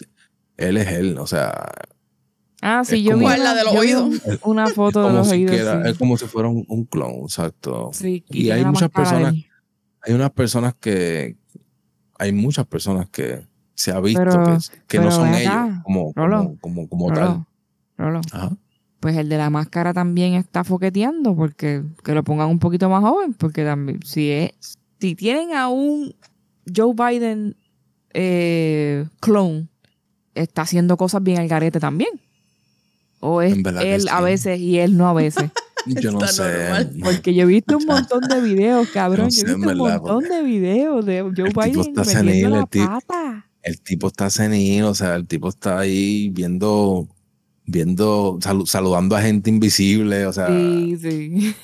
él es él. O sea, Ah, sí, yo vi, como- ¿Cuál, la una, de los yo vi oídos? un- una foto de los si oídos. quiera- sí. es como si fuera un, un clon, exacto. Sí, y hay muchas personas, hay unas personas que, hay muchas personas que se ha visto Pero- que, que no son ellos como, Rolo, como, como, como tal. Rolo, Ajá. Pues el de la máscara también está foqueteando porque que lo pongan un poquito más joven, porque también si es, si tienen a un Joe Biden eh, clone, está haciendo cosas bien al garete también. O es él a veces y él no a veces. <laughs> Yo no sé. normal. Porque yo he visto un montón de videos, cabrón. No yo he visto un montón de videos de Joe Biden está metiendo senil, la el tipo- pata. el tipo está senil, o sea, el tipo está ahí viendo, viendo, salu- saludando a gente invisible, o sea, Sí, sí.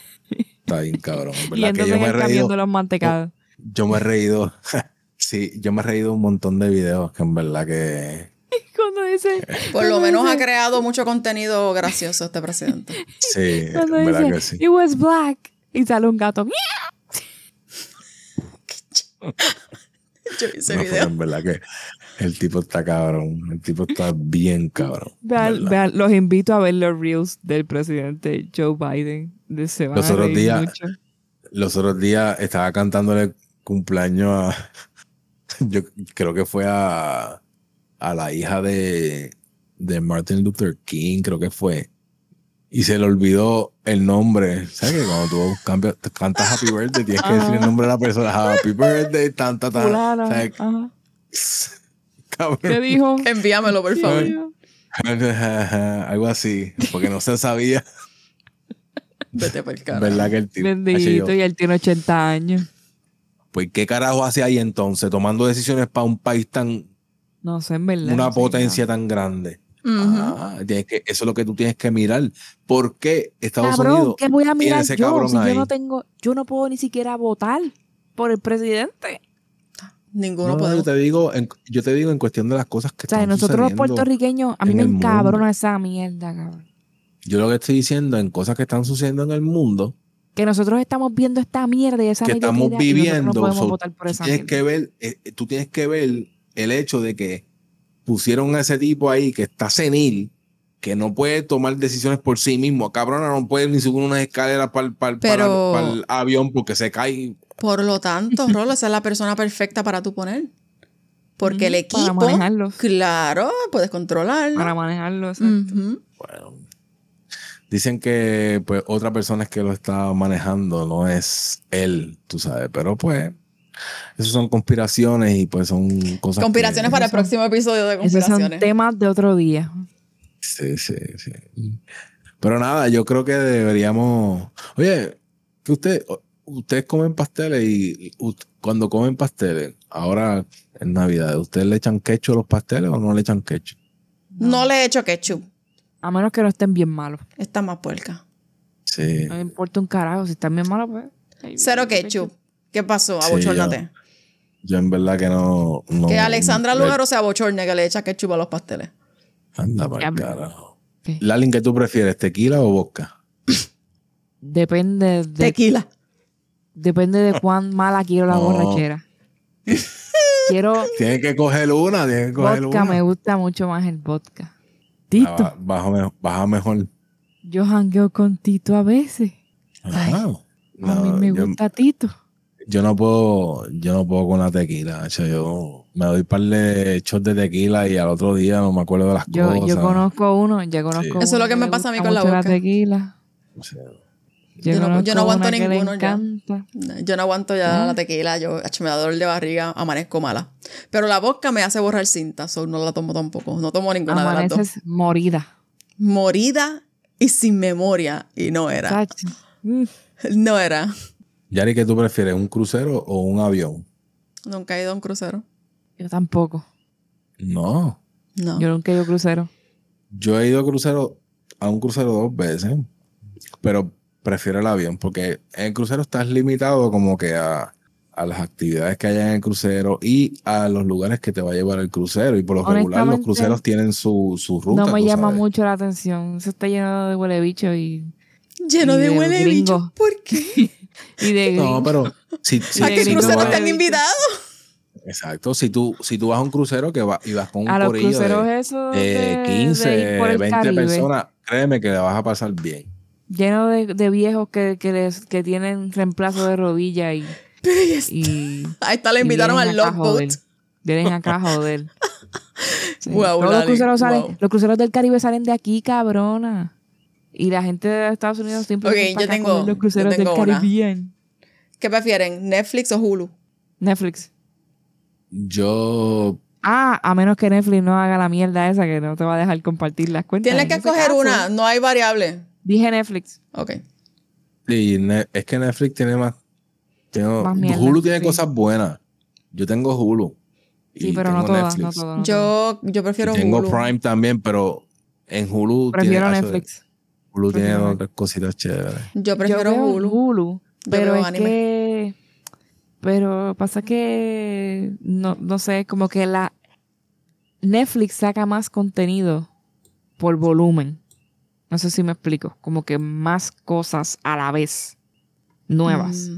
está bien cabrón. en ¿Verdad que yo en me he reído, los mantecados. yo me he reído, <laughs> sí, yo me he reído un montón de videos que en verdad que, <laughs> Cuando dice, Por lo menos ha creado mucho contenido gracioso este presidente. <laughs> sí, en Cuando verdad dice, que sí. it was black. Y sale un gato. Yo ese No, video. en verdad que el tipo está cabrón, el tipo está bien cabrón. Vean, vean, los invito a ver los reels del presidente Joe Biden. De- Se van Los otros días- mucho. Los otros días estaba cantándole cumpleaños a. <laughs> Yo creo que fue a, a la hija de, de Martin Luther King, creo que fue. Y se le olvidó el nombre. ¿Sabes que cuando tú cambias, cantas Happy Birthday, tienes que decir el nombre de la persona? Happy Birthday, tan, tan, tan. Fulana, ¿Sabes? Cabrón. ¿Qué dijo? Envíamelo, por ¿Qué favor. <laughs> Algo así, porque no se sabía. Vete por el carajo. ¿Verdad que el tipo? Hacho, Bendito, y él tiene 80 años. Pues, ¿qué carajo hace ahí entonces? Tomando decisiones para un país tan, No sé, en verdad. una no sé, potencia tan grande. Ah, tienes que, eso es lo que tú tienes que mirar. ¿Por qué Estados Cabrón, Unidos ¿qué voy a tiene mirar ese yo cabrón si ahí? yo no tengo, yo no puedo ni siquiera votar por el presidente? Ninguno No, puede. yo te digo, en, yo te digo en cuestión de las cosas que O sea, están nosotros los puertorriqueños, a mí me el encabrona esa mierda, cabrón. Yo lo que estoy diciendo en cosas que están sucediendo en el mundo, Que nosotros estamos viendo esta mierda y esa que estamos viviendo, no podemos so, votar por tú tienes que ver, eh, tú tienes que ver el hecho de que pusieron a ese tipo ahí que está senil, que no puede tomar decisiones por sí mismo. Cabrona, no puede ni subir unas escaleras para el Pero- avión porque se cae. Por lo tanto, Rolo, esa es la persona perfecta para tú poner. Porque el Ujú, para equipo, manejarlos. claro, puedes controlarlo. Para manejarlo. exacto. Bueno, dicen que pues otra persona es que lo está manejando, no es él, tú sabes, pero pues esas son conspiraciones y pues son cosas. Conspiraciones que- para el próximo episodio de Esos son conspiraciones. temas de otro día. Sí, sí, sí. Pero nada, yo creo que deberíamos. Oye, que usted, ustedes comen pasteles y u- cuando comen pasteles, ahora en Navidad, ¿ustedes le echan ketchup a los pasteles o no le echan ketchup? No le he hecho ketchup. A menos que no estén bien malos. Está más puerca. Sí. No me importa un carajo. Si están bien malos, pues. Cero el ketchup. ¿Qué pasó? Sí, Abochórnate. Yo en verdad que no. no- que Alexandra le- Lugaro se abochorne que le echa ketchup a los pasteles. Anda para Diablo. carajo. ¿Qué? Lalin, ¿qué tú prefieres, tequila o vodka? Depende de, Tequila. Depende de cuán mala quiero la No. borrachera. <laughs> quiero Tienes que coger una, tienes que coger vodka, una. me gusta mucho más el vodka. Tito, Ah, baja, baja mejor. yo jangueo con Tito a veces. Ah, a mí me yo- gusta Tito. Yo no puedo, yo no puedo con la tequila. macho. Yo me doy un par de shots de tequila y al otro día no me acuerdo de las Yo, cosas. yo conozco uno, yo conozco Sí. uno Eso es lo que me pasa a mí con la mucho vodka. tequila. O sea, Yo, Yo no- yo no aguanto ninguno ya. encanta. Yo no aguanto ya Ah. la tequila. Yo, me da dolor de barriga, amanezco mala. Pero la vodka me hace borrar cinta, so no la tomo tampoco. No tomo ninguna de las dos. Amaneces morida. Morida y sin memoria. Y no era. Mm. No era. Yari, ¿qué tú prefieres? ¿Un crucero o un avión? Nunca he ido a un crucero. Yo tampoco. No. No. Yo nunca he ido a crucero. Yo he ido a crucero, a un crucero dos veces, pero prefiero el avión porque en el crucero estás limitado como que a, a las actividades que hay en el crucero y a los lugares que te va a llevar el crucero. Y por lo regular los cruceros tienen su, su ruta. no me llama sabes. mucho la atención. Eso está lleno de huele bicho y, Lleno Y de de huele gringo. bicho. ¿Por qué? <laughs> y de No, pero si, <laughs> si, ¿A qué crucero están bicho. invitados? Exacto, si tú, si tú vas a un crucero que va, y vas con un A corillo cruceros de, esos de de- 15, de ir por el 20 Caribe, personas, créeme que la vas a pasar bien. Lleno de, de viejos que, que, les, que tienen reemplazo de rodilla y, y Ahí está, le invitaron vienen al acá a Love joder. Boat. Vienen acá a joder. <laughs> Sí. Wow, Todos los cruceros salen, wow. los cruceros del Caribe salen de aquí, cabrona. Y la gente de Estados Unidos siempre Ok, viene para yo tengo- los yo cruceros tengo del una. Caribbean. ¿Qué prefieren? ¿Netflix o Hulu? Netflix. Yo, Ah, a menos que Netflix no haga la mierda esa que no te va a dejar compartir las cuentas. Tienes En que escoger caso, una, no hay variable. Dije Netflix. Ok. y es que Netflix tiene más. tiene- Más mierda, Hulu tiene sí. cosas buenas. Yo tengo Hulu. Sí, y pero no tengo todas, no Netflix. todas. no todas. Yo, yo Y prefiero tengo Hulu. Prime también, pero en Hulu Prefiero tiene, Netflix. Hulu tiene otras cositas chéveres. Yo prefiero yo Hulu. Pero es anime. que pero pasa que no, no sé, como que la Netflix saca más contenido por volumen. No sé si me explico, como que más cosas a la vez nuevas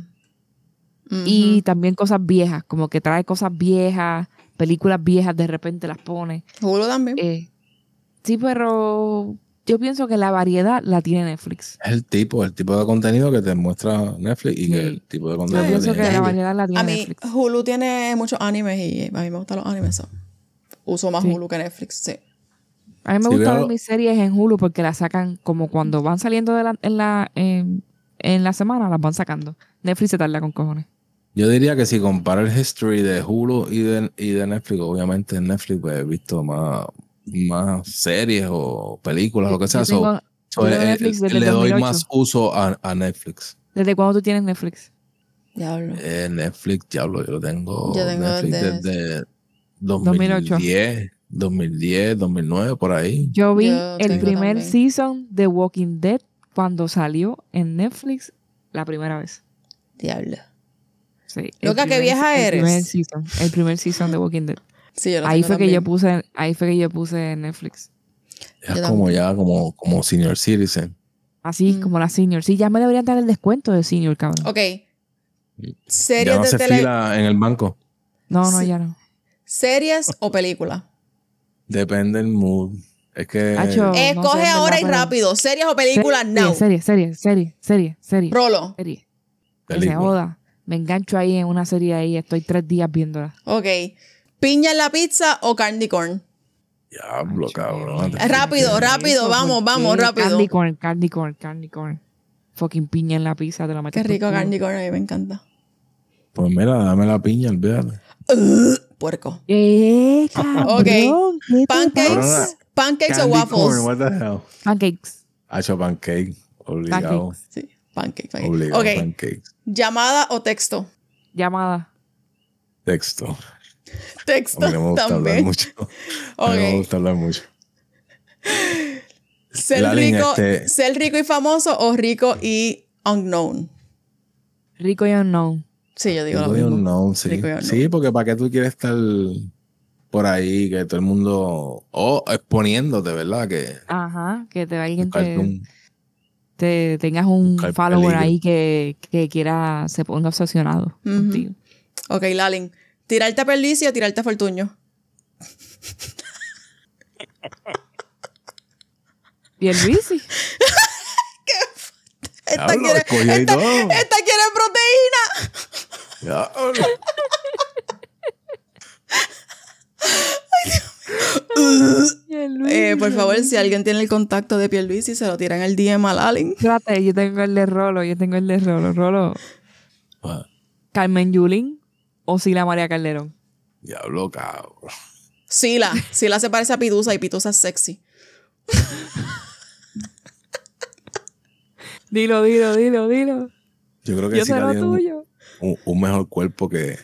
Mm. y también cosas viejas, como que trae cosas viejas, películas viejas de repente las pone. Hulu también. Eh, sí, pero yo pienso que la variedad la tiene Netflix. Es el tipo, el tipo de contenido que te muestra Netflix y Sí. que el tipo de Yo contenido Ay, pienso que la variedad la tiene a mí, Netflix. Hulu tiene muchos animes y a mí me gustan los animes. so. Uso más Sí. Hulu que Netflix, sí. A mí me Sí, gusta ver mis series en Hulu porque las sacan como cuando van saliendo de la- en, la, en, en la semana, las van sacando. Netflix se tarda con cojones. Yo diría que si compara el history de Hulu y de, y de Netflix, obviamente en Netflix pues, he visto más, más series o películas, lo que sea. Tengo- so, yo tengo eh, Netflix eh, el le doy 2008. más uso a, a Netflix. ¿Desde cuándo tú tienes Netflix? Diablo. Eh, Netflix, diablo, yo lo tengo. Yo tengo Netflix desde- desde 2008. 2010, 2010, 2009, por ahí. Yo vi Yo el primer también. season de Walking Dead cuando salió en Netflix la primera vez. Diablo. Sí, Loca, qué vieja el eres. Primer season, el primer season de Walking Dead. Sí, yo lo Ahí fue que yo puse, ahí fue que yo puse Netflix. Ya Yo como ya, como, como senior citizen. Así Mm. como la senior. Sí, ya me deberían dar el descuento de senior, cabrón. Ok. Ya Series no de se tele. fila en el banco. No, no, Sí. ya no. ¿Series o películas? Depende del mood. Es que Hacho, no sé, Escoge en ahora verdad, y rápido. ¿Series o películas? No. Serie, serie, serie, serie, serie, Rolo. serie. Que se joda. Me engancho ahí en una serie ahí, estoy tres días viéndola. Ok. ¿Piña en la pizza o candy corn? Diablo, Hacho, cabrón. Rápido, Eso, rápido, ¿por vamos, vamos, rápido. Candy corn, candy corn, candy corn. Fucking piña en la pizza, te lo metes Qué rico candy corn, a mí me encanta. Pues mira, dame la piña, olvídate. Puerco. Eh, cabrón. Ok. ¿qué te Pancakes, pancakes o waffles. corn, what the hell? Pancakes. Hacho pancake. Obligado. Pancakes. Sí, pancakes. pancakes. Obligado Ok. pancakes. ¿Llamada o texto? Llamada. Texto. A Texto mí no me gusta hablar también. mucho. <laughs> A mí no me Ok. gusta hablar mucho. ¿Ser Lalín, rico, este- ¿Ser rico y famoso o rico y unknown? Rico y unknown. Sí, yo digo lo mismo. unknown, sí. Sí, porque para qué tú quieres estar por ahí, que todo el mundo. O exponiéndote, ¿verdad? Que Ajá, que te alguien te, te tengas un follower peligro. ahí que, que quiera, se ponga obsesionado Ujú. contigo. Ok, Lalin. ¿Tirarte a Perlicio o tirarte a Fortuño? Y el bici. <laughs> Esta quiere, esta, esta quiere proteína. Eh, por favor, si alguien tiene el contacto de Pierluisi, se lo tiran el DM a Lalin. Trate, yo tengo el de Rolo, yo tengo el de Rolo. Rolo, Carmen Yulín o Sila María Calderón. Diablo, cabrón. Sila. Sila se parece a Pitusa y Pitusa es sexy. Dilo, dilo, dilo, dilo. Yo creo que Yo sí sé la lo tiene tuyo. Un- un mejor cuerpo que.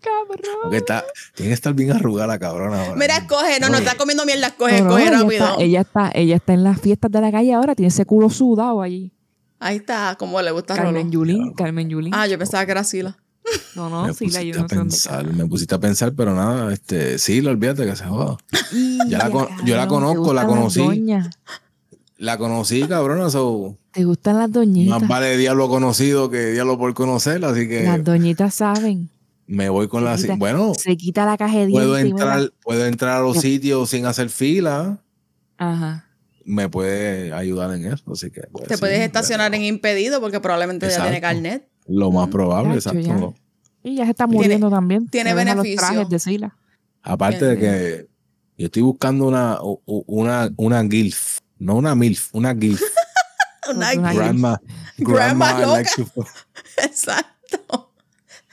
Cabrón. Porque está, tiene que estar bien arrugada la cabrona ahora. Mira, escoge. No, no, está comiendo mierda. Escoge, No, no, escoge ella, rápido. está, ella, está, ella está en las fiestas de la calle ahora, tiene ese culo sudado allí. Ahí está, como le gusta a. Carmen Yulín, Carmen Yulín. Ah, yo pensaba que era Sila. no, no, me Sila, pusiste yo a no dónde pensar, me pusiste a pensar, pero nada, este, sí, lo olvídate que se joda. Ya la yo la conozco, la conocí. La conocí, cabrona, so, Te gustan las doñitas. más vale diablo conocido que diablo por conocerla, así que Las doñitas saben. me voy con Se la... quita- Bueno, Se quita la caja de puedo la- entrar, puedo entrar a los Ya. sitios sin hacer fila, Ajá. me puede ayudar en eso, así que... pues, Te sí, puedes estacionar en impedido porque probablemente ya tiene carnet. Lo más probable, exacto. ya. Y ya se está muriendo también. tiene Se deja los beneficio. trajes de Sila. Aparte de que yo estoy buscando una, una, una GILF, no una MILF, una GILF. <laughs> Una- Una- Grandma, Grandma grandma, loca. <laughs> Exacto.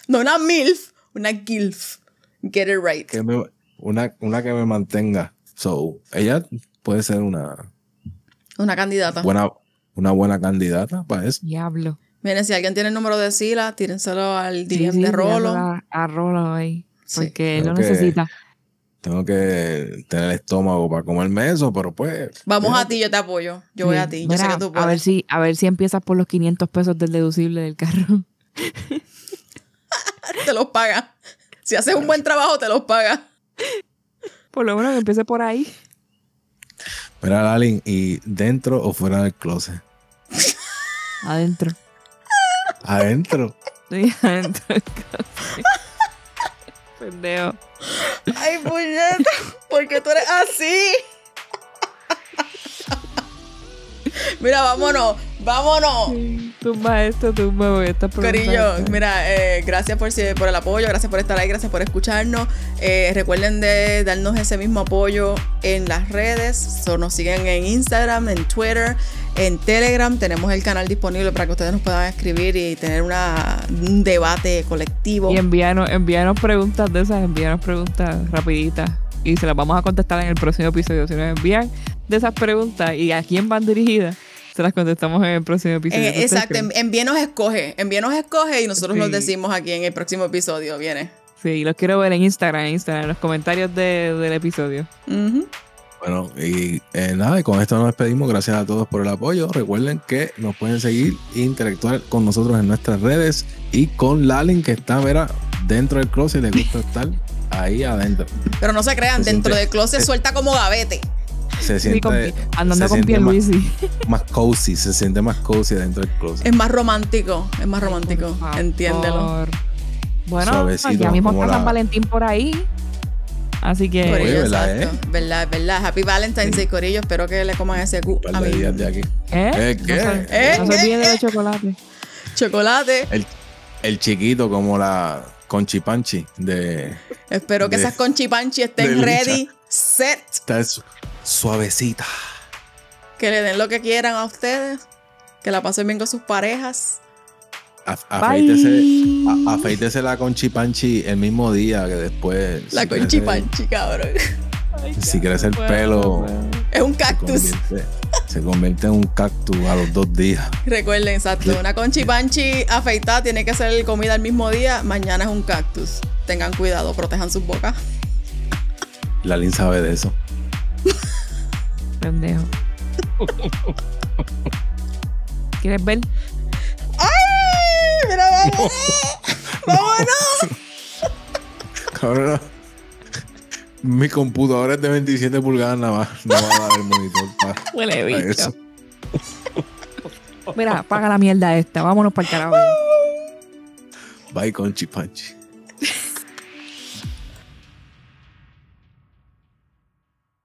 No una MILF, una GILF. Get it right. que me- una, una que me mantenga. So, ella puede ser una Una candidata. buena, una buena candidata para eso. Diablo. Miren, si alguien tiene el número de Sila, tírenselo al DM sí, de Rolo. A, a Rolo ahí. Sí. Porque él lo necesita. Tengo que tener estómago para comerme eso, pero pues. Vamos mira, a ti, yo te apoyo. Yo voy a ti. Yo Mira, sé que tú a ver puedes. si a ver si empiezas por los 500 pesos del deducible del carro. <laughs> Te los paga. Si haces un buen trabajo, te los paga. Por lo menos que empiece por ahí. Mira, Lalin, ¿y dentro o fuera del closet? Adentro. Adentro. Sí, <laughs> adentro del carro. Pendejo. Ay, puñeta. ¿Por qué tú eres así? Mira, vámonos. Vámonos. Tumba esto, tumba porque pregunta Corillo, mira, eh, gracias por el apoyo, gracias por estar ahí, gracias por escucharnos. Eh, recuerden de darnos ese mismo apoyo en las redes. So, nos siguen en Instagram, en Twitter, en Telegram. Tenemos el canal disponible para que ustedes nos puedan escribir y tener una, un debate colectivo. Y envíanos, envíanos preguntas de esas, envíanos preguntas rapiditas. Y se las vamos a contestar en el próximo episodio. Si nos envían de esas preguntas y a quién van dirigidas, Se las contestamos en el próximo episodio. Eh, ¿Qué ustedes exacto, creen? en, en bien nos escoge, en bien nos escoge y nosotros Sí. nos decimos aquí en el próximo episodio, viene. Sí, los quiero ver en Instagram, en Instagram, en los comentarios de- del episodio. Ujú. Bueno, y eh, nada, y con esto nos despedimos. Gracias a todos por el apoyo. Recuerden que nos pueden seguir e interactuar con nosotros en nuestras redes y con Lalin, que está, verá, dentro del closet. Le gusta estar ahí adentro. Pero no se crean, Se dentro siente- del closet se- suelta como gavete. Se Sí, siente, con- andando se con siente más, más cozy, se siente más cozy dentro del closet. Es más romántico, es más romántico, entiéndelo. Bueno, Suavecito, ya mismo está la- San Valentín por ahí. Así que. Corillo, ¿verdad, exacto. ¿Verdad? ¿Verdad? Happy Valentine's Day, Corillo. Espero que le coman ese cu Un par a de mí. días de aquí. ¿Eh? ¿Eh, No qué? se, ¿Eh? no se olviden de ¿Eh? los chocolates. Chocolate. El, el chiquito como la conchipanchi de... Espero que de- esas conchipanchi estén de lucha. ready, set, Está su- suavecita. que le den lo que quieran a ustedes, que la pasen bien con sus parejas. Afeítese, afeítese la conchipanchi el mismo día que después. La si conchipanchi, cabrón. Si crece el pelo, Es un se cactus. convierte, se convierte en un cactus a los dos días. Recuerden, exacto. Una conchipanchi afeitada tiene que ser comida el mismo día. Mañana es un cactus. Tengan cuidado, protejan sus bocas. La Lin sabe de eso. Pendejo. ¿Quieres ver? ¡Mira, vámonos! ¡Vámonos! Cabrón. Mi computadora es de 27 pulgadas nada más. No va a dar el monitor para, <laughs> Huele para bicho. eso. Mira, paga la mierda esta. Vámonos para el carajo. Bye, conchipanchi.